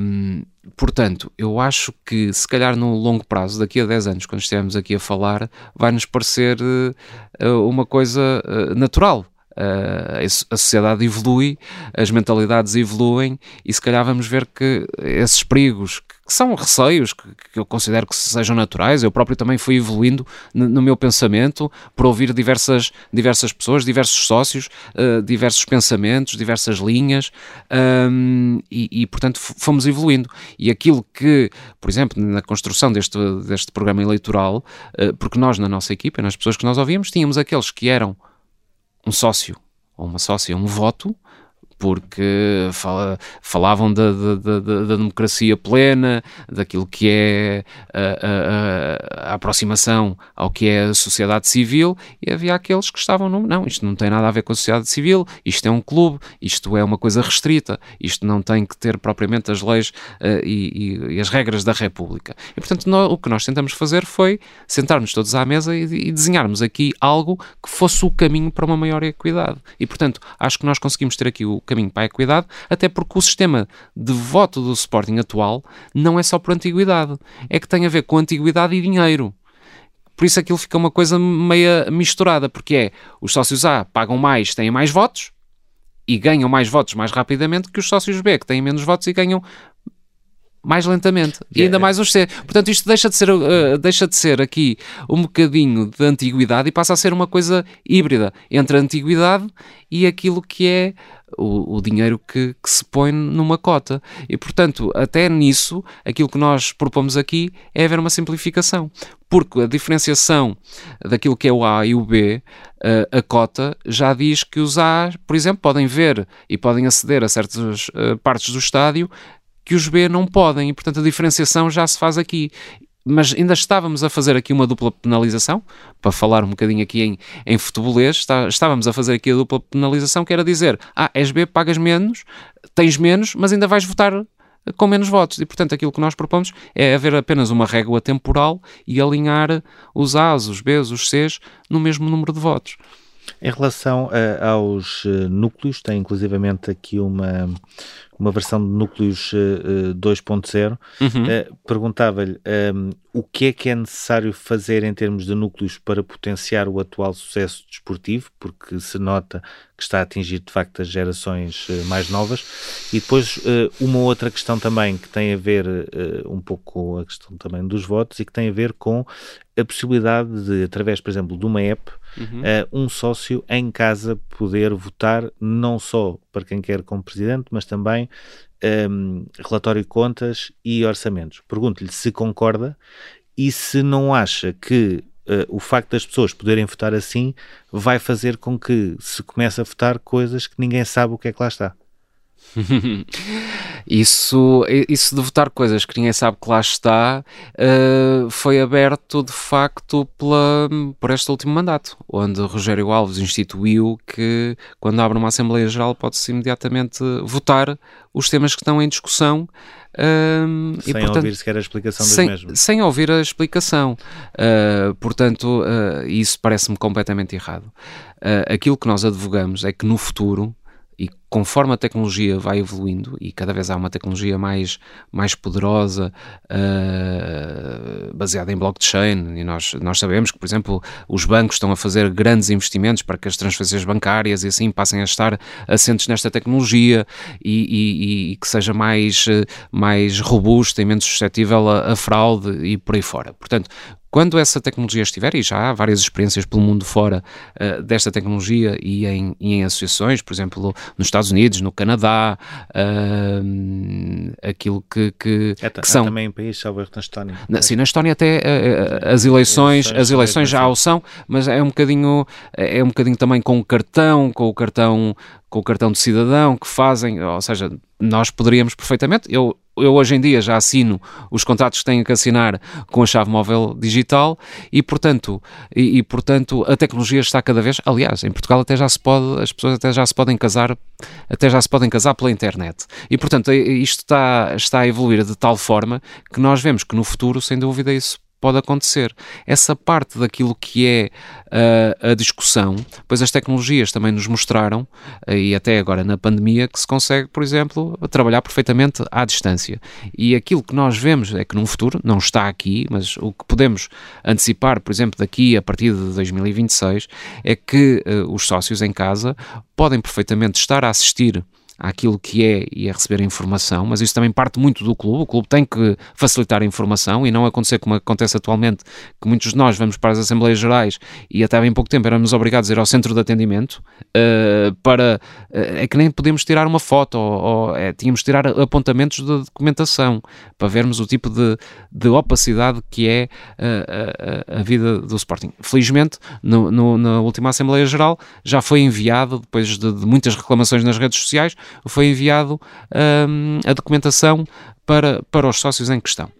Um, portanto, eu acho que se calhar no longo prazo, daqui a 10 anos, quando estivermos aqui a falar, vai-nos parecer uh, uma coisa uh, natural a sociedade evolui, as mentalidades evoluem e se calhar vamos ver que esses perigos que são receios que, que, eu considero que sejam naturais. Eu próprio também fui evoluindo no, no meu pensamento por ouvir diversas, diversas pessoas, diversos sócios, uh, diversos pensamentos, diversas linhas um, e, e, portanto, fomos evoluindo. E aquilo que, por exemplo, na construção deste, deste programa eleitoral, uh, porque nós na nossa equipa, nas pessoas que nós ouvíamos, tínhamos aqueles que eram um sócio ou uma sócia, um voto, porque fala, falavam da, da, da, da, democracia plena, daquilo que é a, a, a, aproximação ao que é a sociedade civil, e havia aqueles que estavam no não, isto não tem nada a ver com a sociedade civil, isto é um clube, isto é uma coisa restrita, isto não tem que ter propriamente as leis uh, e, e, e, as regras da República. E portanto, nós, o que nós tentamos fazer foi sentarmos todos à mesa e, e desenharmos aqui algo que fosse o caminho para uma maior equidade. E portanto, acho que nós conseguimos ter aqui o para a equidade, até porque o sistema de voto do Sporting atual não é só por antiguidade, é que tem a ver com antiguidade e dinheiro. Por isso aquilo fica uma coisa meia misturada, porque é os sócios A pagam mais, têm mais votos e ganham mais votos mais rapidamente que os sócios B, que têm menos votos e ganham mais lentamente e ainda mais os C. Portanto, isto deixa de ser, uh, deixa de ser aqui um bocadinho de antiguidade e passa a ser uma coisa híbrida entre a antiguidade e aquilo que é o, o dinheiro que, que, se põe numa cota. E, portanto, até nisso, aquilo que nós propomos aqui é haver uma simplificação. Porque a diferenciação daquilo que é o A e o B, uh, a cota, já diz que os A, por exemplo, podem ver e podem aceder a certas uh, partes do estádio que os B não podem e, portanto, a diferenciação já se faz aqui. Mas ainda estávamos a fazer aqui uma dupla penalização, para falar um bocadinho aqui em, em futebolês, está, estávamos a fazer aqui a dupla penalização, que era dizer, ah, és B, pagas menos, tens menos, mas ainda vais votar com menos votos. E, portanto, aquilo que nós propomos é haver apenas uma régua temporal e alinhar os A's, os B's, os C's no mesmo número de votos. Em relação uh, aos uh, núcleos, tem inclusivamente aqui uma, uma versão de núcleos uh, uh, 2.0, uhum. uh, perguntava-lhe um, o que é que é necessário fazer em termos de núcleos para potenciar o atual sucesso desportivo, porque se nota que está a atingir de facto as gerações uh, mais novas. E depois uh, uma outra questão também que tem a ver uh, um pouco com a questão também dos votos e que tem a ver com a possibilidade de, através, por exemplo, de uma app, uhum. um sócio em casa poder votar não só para quem quer como presidente, mas também um, relatório de contas e orçamentos. Pergunto-lhe se concorda e se não acha que uh, o facto das pessoas poderem votar assim vai fazer com que se comece a votar coisas que ninguém sabe o que é que lá está. [LAUGHS] isso, isso de votar coisas que ninguém sabe que lá está uh, foi aberto de facto pela, por este último mandato, onde Rogério Alves instituiu que quando abre uma Assembleia Geral pode-se imediatamente votar os temas que estão em discussão. Uh, sem e, portanto, ouvir sequer a explicação dos sem, mesmos. Sem ouvir a explicação. Uh, portanto, uh, isso parece-me completamente errado. aquilo que nós advogamos é que no futuro e conforme a tecnologia vai evoluindo e cada vez há uma tecnologia mais, mais poderosa uh, baseada em blockchain e nós, nós sabemos que, por exemplo, os bancos estão a fazer grandes investimentos para que as transferências bancárias e assim passem a estar assentes nesta tecnologia e, e, e que seja mais, mais robusta e menos suscetível a, a fraude e por aí fora. Portanto, quando essa tecnologia estiver, e já há várias experiências pelo mundo fora uh, desta tecnologia e em, e em, associações, por exemplo, nos Estados Unidos, no Canadá, uh, aquilo que, que, é, que são... também em países, salvo na Estónia. Na, sim, na Estónia até uh, as eleições, as eleições já o são, mas é um bocadinho, é um bocadinho também com o cartão, com o cartão com o cartão de cidadão que fazem, ou seja, nós poderíamos perfeitamente, eu eu hoje em dia já assino os contratos que tenho que assinar com a chave móvel digital e portanto, e, e, portanto a tecnologia está cada vez, aliás, em Portugal até já se pode, as pessoas até já se podem casar, até já se podem casar pela internet. E portanto, isto está, está a evoluir de tal forma que nós vemos que no futuro, sem dúvida, isso pode acontecer. Essa parte daquilo que é uh, a discussão, pois as tecnologias também nos mostraram, uh, e até agora na pandemia, que se consegue, por exemplo, trabalhar perfeitamente à distância. E aquilo que nós vemos é que num futuro, não está aqui, mas o que podemos antecipar, por exemplo, daqui a partir de 2026, é que uh, os sócios em casa podem perfeitamente estar a assistir àquilo que é e a receber informação, mas isso também parte muito do clube. O clube tem que facilitar a informação e não acontecer como acontece atualmente, que muitos de nós vamos para as Assembleias Gerais e até bem pouco tempo éramos obrigados a ir ao centro de atendimento uh, para. Uh, é que nem podemos tirar uma foto ou, ou é, tínhamos de tirar apontamentos de documentação para vermos o tipo de, de opacidade que é uh, a, a, vida do Sporting. Felizmente, no, no, na última Assembleia Geral já foi enviado, depois de, de muitas reclamações nas redes sociais, foi enviado um, a documentação para, para os sócios em questão.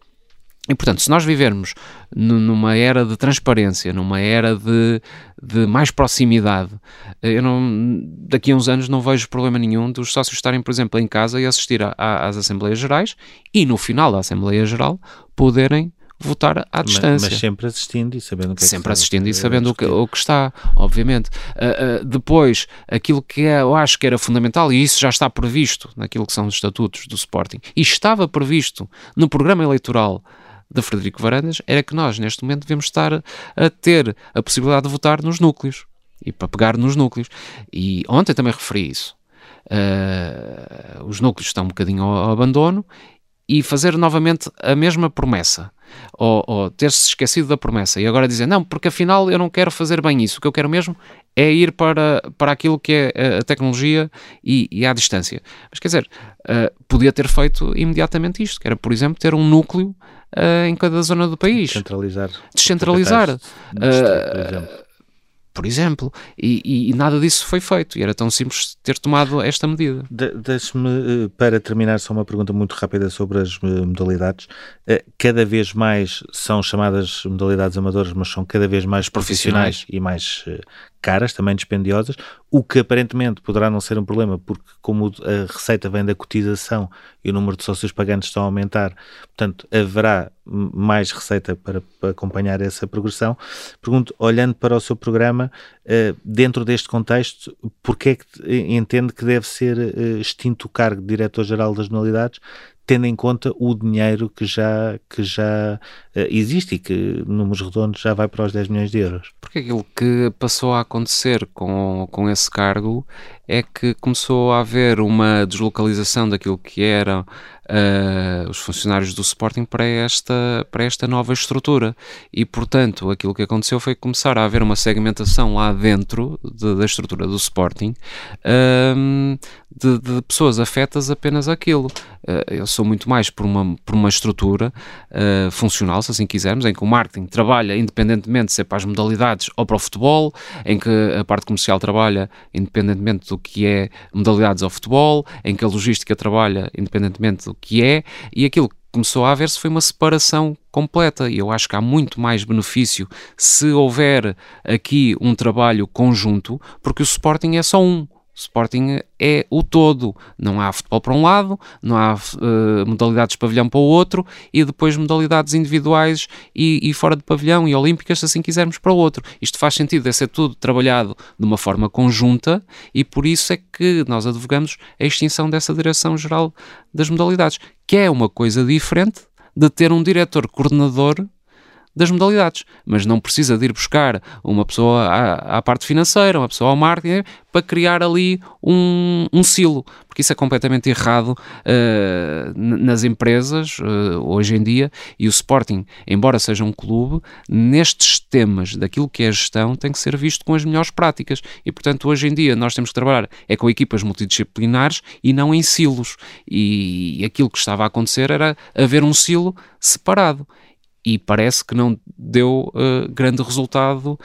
E, portanto, se nós vivermos numa era de transparência, numa era de, de mais proximidade, eu não, daqui a uns anos não vejo problema nenhum dos sócios estarem, por exemplo, em casa e assistir a, a, às Assembleias Gerais e, no final da Assembleia Geral, poderem votar à distância. Mas, sempre assistindo e sabendo o que é Sempre que assistindo e sabendo o que, o que está, obviamente. Uh, uh, depois, aquilo que é, eu acho que era fundamental, e isso já está previsto naquilo que são os estatutos do Sporting, e estava previsto no programa eleitoral de Frederico Varandas, era que nós, neste momento, devemos estar a ter a possibilidade de votar nos núcleos e para pegar nos núcleos. E ontem também referi isso. Uh, os núcleos estão um bocadinho ao abandono e fazer novamente a mesma promessa ou, ou ter-se esquecido da promessa e agora dizer, não, porque afinal eu não quero fazer bem isso, o que eu quero mesmo é ir para, para aquilo que é a tecnologia e, e à distância. Mas quer dizer, uh, podia ter feito imediatamente isto, que era, por exemplo, ter um núcleo uh, em cada zona do país. Descentralizar. Descentralizar. Uh, por exemplo, e, e, nada disso foi feito, e era tão simples ter tomado esta medida. De, Deixe-me, eh, para terminar, só uma pergunta muito rápida sobre as eh, modalidades. Eh, cada vez mais são chamadas modalidades amadoras, mas são cada vez mais profissionais, profissionais. e mais caras, também dispendiosas, o que aparentemente poderá não ser um problema, porque como a receita vem da cotização e o número de sócios pagantes estão a aumentar, portanto, haverá mais receita para, para acompanhar essa progressão. Pergunto, olhando para o seu programa, uh, dentro deste contexto, porquê é que entende que deve ser uh, extinto o cargo de Diretor-Geral das Modalidades, tendo em conta o dinheiro que já, que já uh, existe e que, números redondos, já vai para os 10 milhões de euros. Porque aquilo que passou a acontecer com, com esse cargo é que começou a haver uma deslocalização daquilo que eram uh, os funcionários do Sporting para esta, para esta nova estrutura. E, portanto, aquilo que aconteceu foi começar a haver uma segmentação lá dentro de, da estrutura do Sporting uh, de, de, pessoas afetas apenas àquilo. Uh, eu sou muito mais por uma, por uma estrutura funcional, se assim quisermos, em que o marketing trabalha independentemente se é para as modalidades ou para o futebol, em que a parte comercial trabalha independentemente do que é modalidades ao futebol, em que a logística trabalha independentemente do que é, e aquilo que começou a haver-se foi uma separação completa e eu acho que há muito mais benefício se houver aqui um trabalho conjunto, porque o Sporting é só um. Sporting é o todo. Não há futebol para um lado, não há uh, modalidades de pavilhão para o outro e depois modalidades individuais e, e, fora de pavilhão e olímpicas, se assim quisermos, para o outro. Isto faz sentido, é ser tudo trabalhado de uma forma conjunta e por isso é que nós advogamos a extinção dessa Direção-Geral das Modalidades, que é uma coisa diferente de ter um diretor coordenador das modalidades, mas não precisa de ir buscar uma pessoa à, à parte financeira, uma pessoa ao marketing, para criar ali um, um silo, porque isso é completamente errado uh, nas empresas uh, hoje em dia, e o Sporting, embora seja um clube, nestes temas daquilo que é gestão, tem que ser visto com as melhores práticas, e portanto hoje em dia nós temos que trabalhar é com equipas multidisciplinares e não em silos, e aquilo que estava a acontecer era haver um silo separado, e parece que não deu uh, grande resultado uh,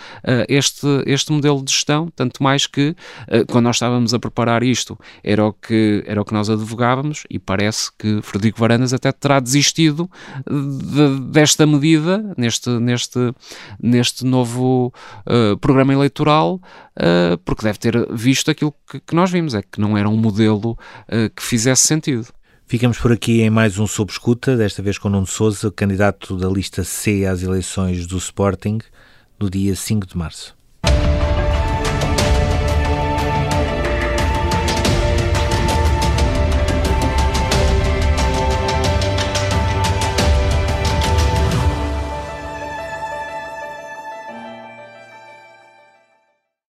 este, este modelo de gestão, tanto mais que uh, quando nós estávamos a preparar isto era o, que, era o que nós advogávamos e parece que Frederico Varandas até terá desistido de, desta medida neste, neste, neste novo programa eleitoral porque deve ter visto aquilo que, que, nós vimos, é que não era um modelo que fizesse sentido. Ficamos por aqui em mais um Sob Escuta, desta vez com Nuno Souza, candidato da lista C às eleições do Sporting, no dia 5 de março.